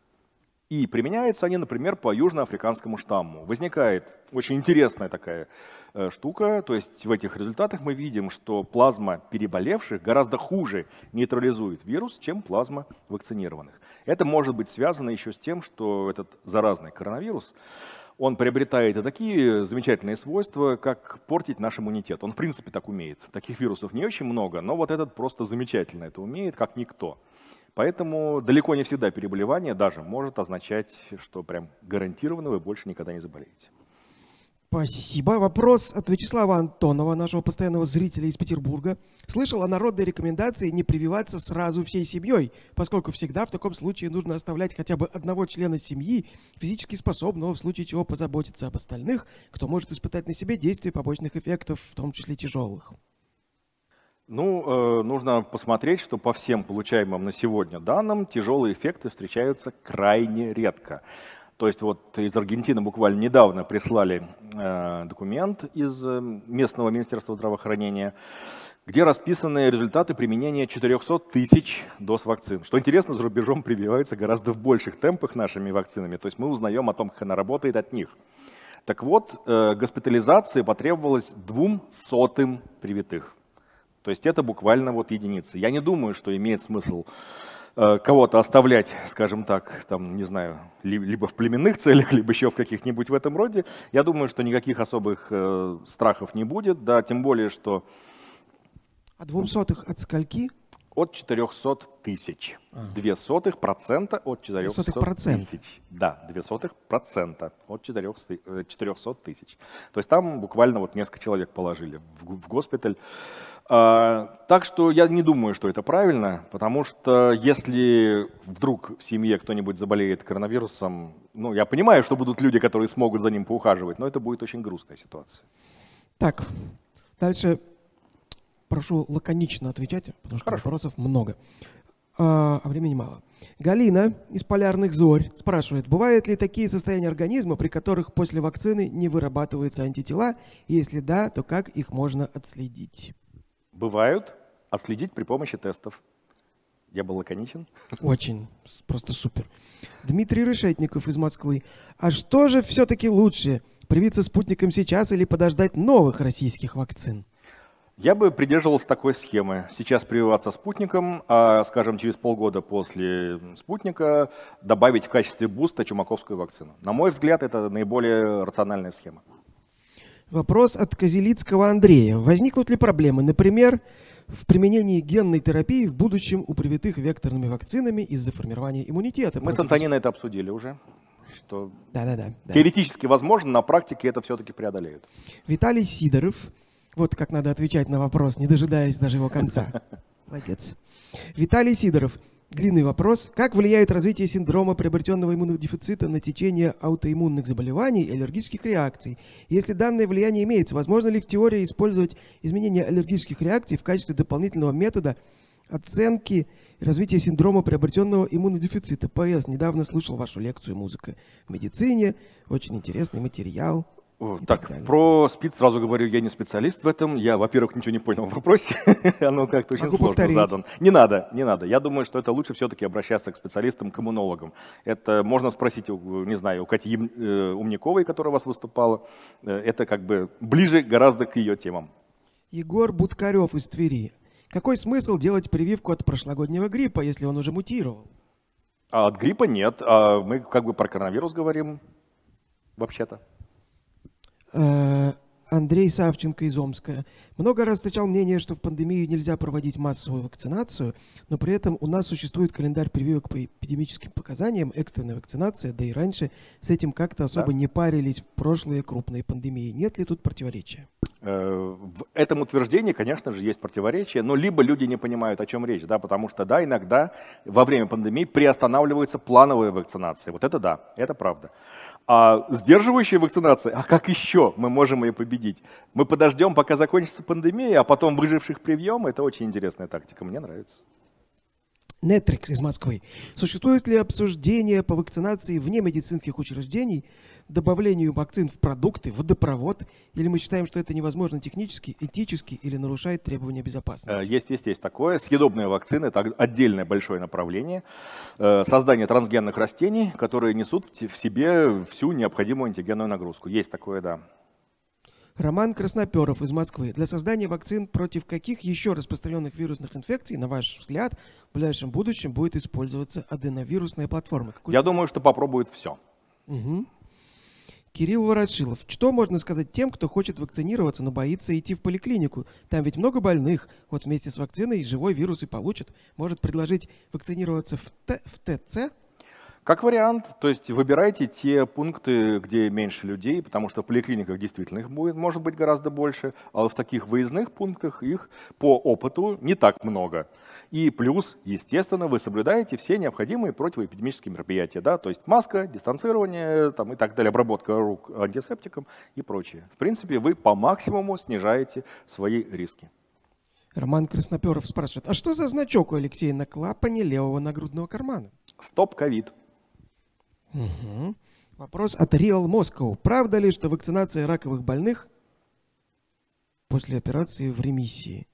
Speaker 3: И применяются они, например, по южноафриканскому штамму. Возникает очень интересная такая э, штука, то есть в этих результатах мы видим, что плазма переболевших гораздо хуже нейтрализует вирус, чем плазма вакцинированных. Это может быть связано еще с тем, что этот заразный коронавирус, он приобретает такие замечательные свойства, как портить наш иммунитет. Он в принципе так умеет. Таких вирусов не очень много, но вот этот просто замечательно это умеет, как никто. Поэтому далеко не всегда переболевание даже может означать, что прям гарантированно вы больше никогда не заболеете.
Speaker 2: Спасибо. Вопрос от Вячеслава Антонова, нашего постоянного зрителя из Петербурга. Слышал о народной рекомендации не прививаться сразу всей семьей, поскольку всегда в таком случае нужно оставлять хотя бы одного члена семьи, физически способного в случае чего позаботиться об остальных, кто может испытать на себе действие побочных эффектов, в том числе тяжелых.
Speaker 3: Ну, э, нужно посмотреть, что по всем получаемым на сегодня данным тяжелые эффекты встречаются крайне редко. То есть вот из Аргентины буквально недавно прислали э, документ из э, местного министерства здравоохранения, где расписаны результаты применения 400 тысяч доз вакцин. Что интересно, за рубежом прививаются гораздо в больших темпах нашими вакцинами. То есть мы узнаем о том, как она работает от них. Так вот, э, госпитализации потребовалось двум сотым привитых. То есть это буквально вот единицы. Я не думаю, что имеет смысл кого-то оставлять, скажем так, там, не знаю, либо в племенных целях, *laughs* либо еще в каких-нибудь в этом роде. Я думаю, что никаких особых э, страхов не будет, да, тем более, что...
Speaker 2: А двум сотых от скольки?
Speaker 3: От 400 тысяч. А. Две сотых процента от 400 тысяч. Да, две сотых процента от 400 э, тысяч. То есть там буквально вот несколько человек положили в, в госпиталь. А, так что я не думаю, что это правильно, потому что если вдруг в семье кто-нибудь заболеет коронавирусом, ну, я понимаю, что будут люди, которые смогут за ним поухаживать, но это будет очень грустная ситуация.
Speaker 2: Так, дальше прошу лаконично отвечать, потому что Хорошо. вопросов много, а, а времени мало. Галина из «Полярных зорь» спрашивает, бывают ли такие состояния организма, при которых после вакцины не вырабатываются антитела? Если да, то как их можно отследить?
Speaker 3: бывают, отследить при помощи тестов. Я был лаконичен?
Speaker 2: Очень, просто супер. Дмитрий Решетников из Москвы. А что же все-таки лучше, привиться спутником сейчас или подождать новых российских вакцин?
Speaker 3: Я бы придерживался такой схемы. Сейчас прививаться спутником, а, скажем, через полгода после спутника добавить в качестве буста чумаковскую вакцину. На мой взгляд, это наиболее рациональная схема.
Speaker 2: Вопрос от Козелицкого Андрея. Возникнут ли проблемы, например, в применении генной терапии в будущем у привитых векторными вакцинами из-за формирования иммунитета?
Speaker 3: Мы с Антониной это обсудили уже что да, да, да, теоретически возможно, на практике это все-таки преодолеют.
Speaker 2: Виталий Сидоров, вот как надо отвечать на вопрос, не дожидаясь даже его конца. *laughs* Молодец. Виталий Сидоров. Длинный вопрос. Как влияет развитие синдрома приобретенного иммунодефицита на течение аутоиммунных заболеваний и аллергических реакций? Если данное влияние имеется, возможно ли в теории использовать изменение аллергических реакций в качестве дополнительного метода оценки развития синдрома приобретенного иммунодефицита? ПС. Недавно слушал вашу лекцию «Музыка в медицине». Очень интересный материал.
Speaker 3: Так, так про СПИД сразу говорю, я не специалист в этом. Я, во-первых, ничего не понял в вопросе. *laughs* Оно как-то очень Могу сложно повторить. задан. Не надо, не надо. Я думаю, что это лучше все-таки обращаться к специалистам, к иммунологам. Это можно спросить, не знаю, у Кати э, Умниковой, которая у вас выступала. Э, это как бы ближе гораздо к ее темам.
Speaker 2: Егор Будкарев из Твери. Какой смысл делать прививку от прошлогоднего гриппа, если он уже мутировал?
Speaker 3: А от гриппа нет. А мы как бы про коронавирус говорим вообще-то.
Speaker 2: Э, Андрей Савченко из Омска. Много раз встречал мнение, что в пандемию нельзя проводить массовую вакцинацию, но при этом у нас существует календарь прививок по эпидемическим показаниям, экстренная вакцинация, да и раньше с этим как-то особо да. не парились в прошлые крупные пандемии. Нет ли тут противоречия?
Speaker 3: Э, в этом утверждении, конечно же, есть противоречие, но либо люди не понимают, о чем речь, да, потому что, да, иногда во время пандемии приостанавливаются плановые вакцинации. Вот это да, это правда. А сдерживающая вакцинация, а как еще мы можем ее победить? Мы подождем, пока закончится пандемия, а потом выживших привьем. Это очень интересная тактика, мне нравится.
Speaker 2: Нетрикс из Москвы. Существует ли обсуждение по вакцинации вне медицинских учреждений, добавлению вакцин в продукты, водопровод, или мы считаем, что это невозможно технически, этически или нарушает требования безопасности?
Speaker 3: Э, есть, есть, есть такое. Съедобные вакцины – это отдельное большое направление. Э, создание трансгенных растений, которые несут в себе всю необходимую антигенную нагрузку. Есть такое, да.
Speaker 2: Роман Красноперов из Москвы. Для создания вакцин против каких еще распространенных вирусных инфекций, на ваш взгляд, в ближайшем будущем будет использоваться аденовирусная платформа?
Speaker 3: Какой Я думаю, что попробует все.
Speaker 2: Угу. Кирилл Ворошилов. Что можно сказать тем, кто хочет вакцинироваться, но боится идти в поликлинику? Там ведь много больных. Вот вместе с вакциной живой вирус и получат. Может предложить вакцинироваться в, Т, в ТЦ?
Speaker 3: Как вариант, то есть выбирайте те пункты, где меньше людей, потому что в поликлиниках действительно их будет, может быть гораздо больше, а в таких выездных пунктах их по опыту не так много. И плюс, естественно, вы соблюдаете все необходимые противоэпидемические мероприятия, да, то есть маска, дистанцирование там, и так далее, обработка рук антисептиком и прочее. В принципе, вы по максимуму снижаете свои риски.
Speaker 2: Роман Красноперов спрашивает, а что за значок у Алексея на клапане левого нагрудного кармана?
Speaker 3: Стоп ковид.
Speaker 2: Угу. Вопрос от Real Moscow. Правда ли, что вакцинация раковых больных после операции в ремиссии?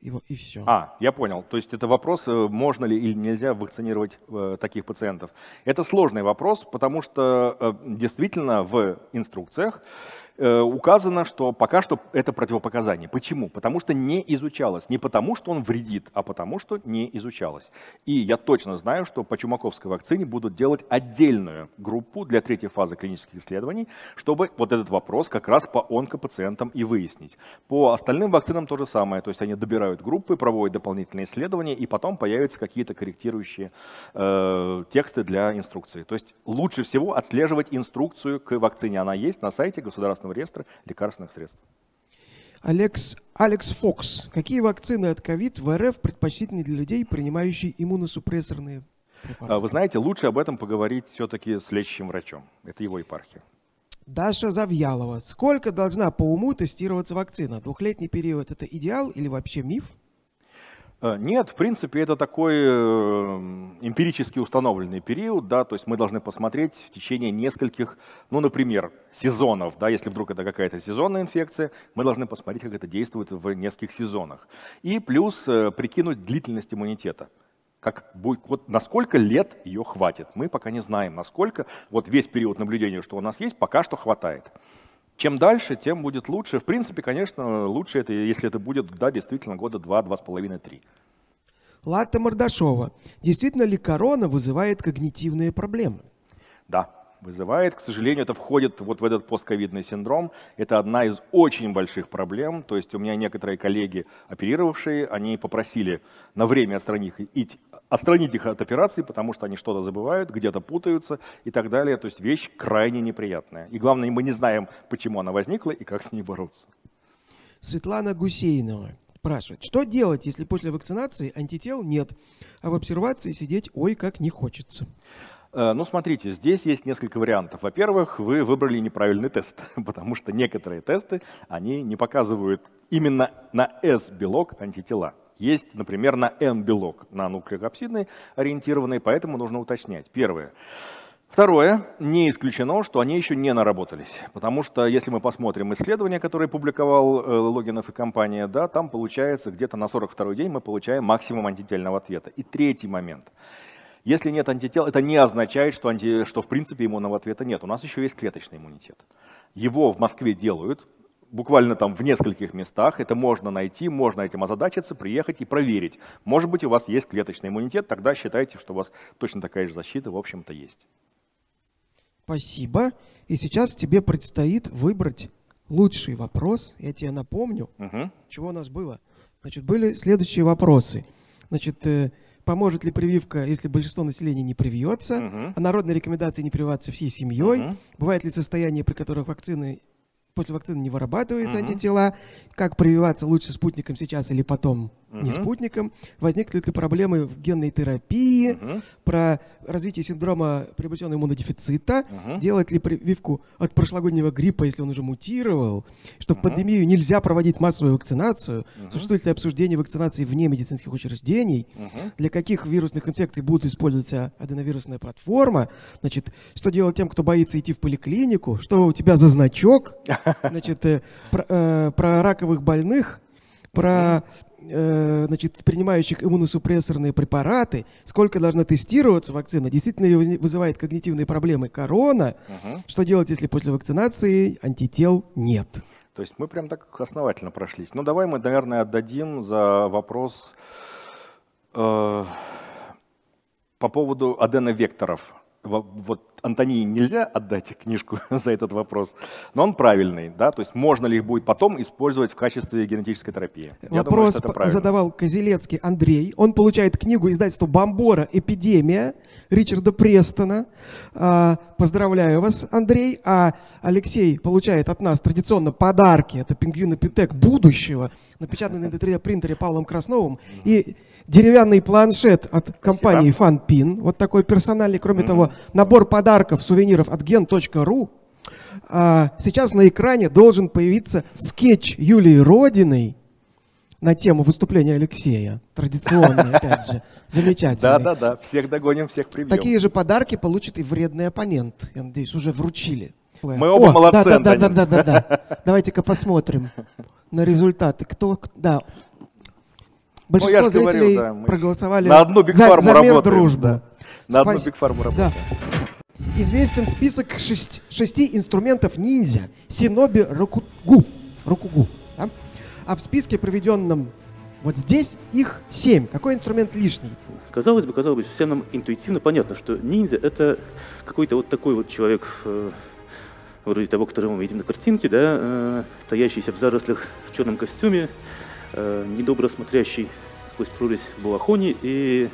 Speaker 2: И, и все.
Speaker 3: А, я понял. То есть это вопрос, э, можно ли или нельзя вакцинировать э, таких пациентов. Это сложный вопрос, потому что э, действительно в инструкциях указано, что пока что это противопоказание. Почему? Потому что не изучалось. Не потому, что он вредит, а потому, что не изучалось. И я точно знаю, что по чумаковской вакцине будут делать отдельную группу для третьей фазы клинических исследований, чтобы вот этот вопрос как раз по онкопациентам и выяснить. По остальным вакцинам то же самое. То есть они добирают группы, проводят дополнительные исследования, и потом появятся какие-то корректирующие э, тексты для инструкции. То есть лучше всего отслеживать инструкцию к вакцине. Она есть на сайте государственного государственного реестра лекарственных средств.
Speaker 2: Алекс, Алекс Фокс. Какие вакцины от ковид в РФ предпочтительны для людей, принимающих иммуносупрессорные препараты?
Speaker 3: Вы знаете, лучше об этом поговорить все-таки с лечащим врачом. Это его епархия.
Speaker 2: Даша Завьялова. Сколько должна по уму тестироваться вакцина? Двухлетний период – это идеал или вообще миф?
Speaker 3: Э, нет, в принципе, это такой э, эмпирически установленный период, да, то есть мы должны посмотреть в течение нескольких, ну, например, сезонов, да, если вдруг это какая-то сезонная инфекция, мы должны посмотреть, как это действует в нескольких сезонах. И плюс э, прикинуть длительность иммунитета. Как будет, вот насколько лет ее хватит. Мы пока не знаем, насколько, вот весь период наблюдения, что у нас есть, пока что хватает. Чем дальше, тем будет лучше. В принципе, конечно, лучше это, если это будет, да, действительно, года два, два с половиной, три.
Speaker 2: Латта Мордашова. Действительно ли корона вызывает когнитивные проблемы?
Speaker 3: Да, вызывает. К сожалению, это входит вот в этот постковидный синдром. Это одна из очень больших проблем. То есть у меня некоторые коллеги, оперировавшие, они попросили на время отстранить их, от операции, потому что они что-то забывают, где-то путаются и так далее. То есть вещь крайне неприятная. И главное, мы не знаем, почему она возникла и как с ней бороться.
Speaker 2: Светлана Гусейнова. спрашивает, что делать, если после вакцинации антител нет, а в обсервации сидеть ой как не хочется?
Speaker 3: Э, ну, смотрите, здесь есть несколько вариантов. Во-первых, вы выбрали неправильный тест, *laughs* потому что некоторые тесты, они не показывают именно на S-белок антитела. Есть, например, на N-белок, на нуклеокапсидный ориентированный, поэтому нужно уточнять. Первое. Второе, не исключено, что они еще не наработались, потому что если мы посмотрим исследования, которые публиковал э, Логинов и компания, да, там получается где-то на 42-й день мы получаем максимум антительного ответа. И третий момент. Если нет антител, это не означает, что, анти, что в принципе иммунного ответа нет. У нас еще есть клеточный иммунитет. Его в Москве делают, буквально там в нескольких местах. Это можно найти, можно этим озадачиться, приехать и проверить. Может быть, у вас есть клеточный иммунитет, тогда считайте, что у вас точно такая же защита, в общем-то, есть.
Speaker 2: Спасибо. И сейчас тебе предстоит выбрать лучший вопрос. Я тебе напомню, угу. чего у нас было. Значит, были следующие вопросы. Значит, э, поможет ли прививка, если большинство населения не привьется? Угу. А народные рекомендации не прививаться всей семьей? Угу. Бывает ли состояние, при которых вакцины после вакцины не вырабатываются угу. антитела, как прививаться лучше спутником сейчас или потом угу. не спутником, возникнут ли проблемы в генной терапии, угу. про развитие синдрома приобретенного иммунодефицита, угу. делать ли прививку от прошлогоднего гриппа, если он уже мутировал, что угу. в пандемию нельзя проводить массовую вакцинацию, угу. существует ли обсуждение вакцинации вне медицинских учреждений, угу. для каких вирусных инфекций будет использоваться аденовирусная платформа, значит, что делать тем, кто боится идти в поликлинику, что у тебя за значок, *laughs* значит, э, про, э, про раковых больных, про э, значит, принимающих иммуносупрессорные препараты, сколько должна тестироваться вакцина, действительно ли вызывает когнитивные проблемы корона, uh что делать, если после вакцинации антител нет.
Speaker 3: То есть мы прям так основательно прошлись. Ну давай мы, наверное, отдадим за вопрос э, по поводу аденовекторов вот Антонии нельзя отдать книжку *laughs* за этот вопрос, но он правильный, да, то есть можно ли их будет потом использовать в качестве генетической терапии?
Speaker 2: Вопрос думаю, задавал Козелецкий Андрей, он получает книгу издательства «Бомбора. Эпидемия» Ричарда Престона. А, поздравляю вас, Андрей. А Алексей получает от нас традиционно подарки, это пингвин Пинтек будущего, напечатанный на 3D принтере Павлом Красновым, и деревянный планшет от компании FunPin, вот такой персональный. Кроме mm-hmm. того, набор подарков, сувениров от gen.ru. А, сейчас на экране должен появиться скетч Юлии Родиной на тему выступления Алексея. Традиционный, *laughs* опять же. Замечательно.
Speaker 3: Да-да-да, всех догоним, всех прибьем.
Speaker 2: Такие же подарки получит и вредный оппонент. Я надеюсь, уже вручили.
Speaker 3: Мы оба О, молодцы,
Speaker 2: да, да, да, да, да, да. *laughs* Давайте-ка посмотрим на результаты. Кто, да, Большинство ну, зрителей говорил, да, проголосовали
Speaker 3: на одну за,
Speaker 2: за мир дружбу.
Speaker 3: Да. На одну Big Pharma работаем.
Speaker 2: Да. Известен список шесть, шести инструментов ниндзя Синоби Рокугу. Рокугу да? А в списке, проведенном вот здесь, их семь. Какой инструмент лишний?
Speaker 5: Казалось бы, казалось бы, всем нам интуитивно понятно, что ниндзя — это какой-то вот такой вот человек, э, вроде того, которого мы видим на картинке, да, э, стоящийся в зарослях в черном костюме, э, недобро смотрящий сквозь прорезь в балахоне и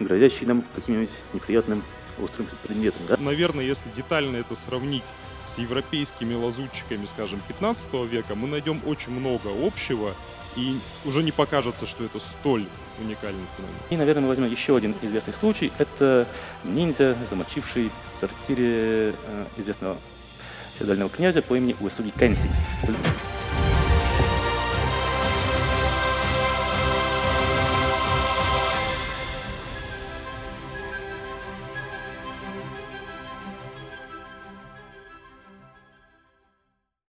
Speaker 5: грозящий нам каким-нибудь неприятным острым предметом. Да?
Speaker 6: Наверное, если детально это сравнить с европейскими лазутчиками, скажем, 15 века, мы найдем очень много общего, и уже не покажется, что это столь уникальный феномен.
Speaker 5: И, наверное, мы возьмем еще один известный случай. Это ниндзя, замочивший в сортире э, известного феодального князя по имени Уэсуги Кэнси.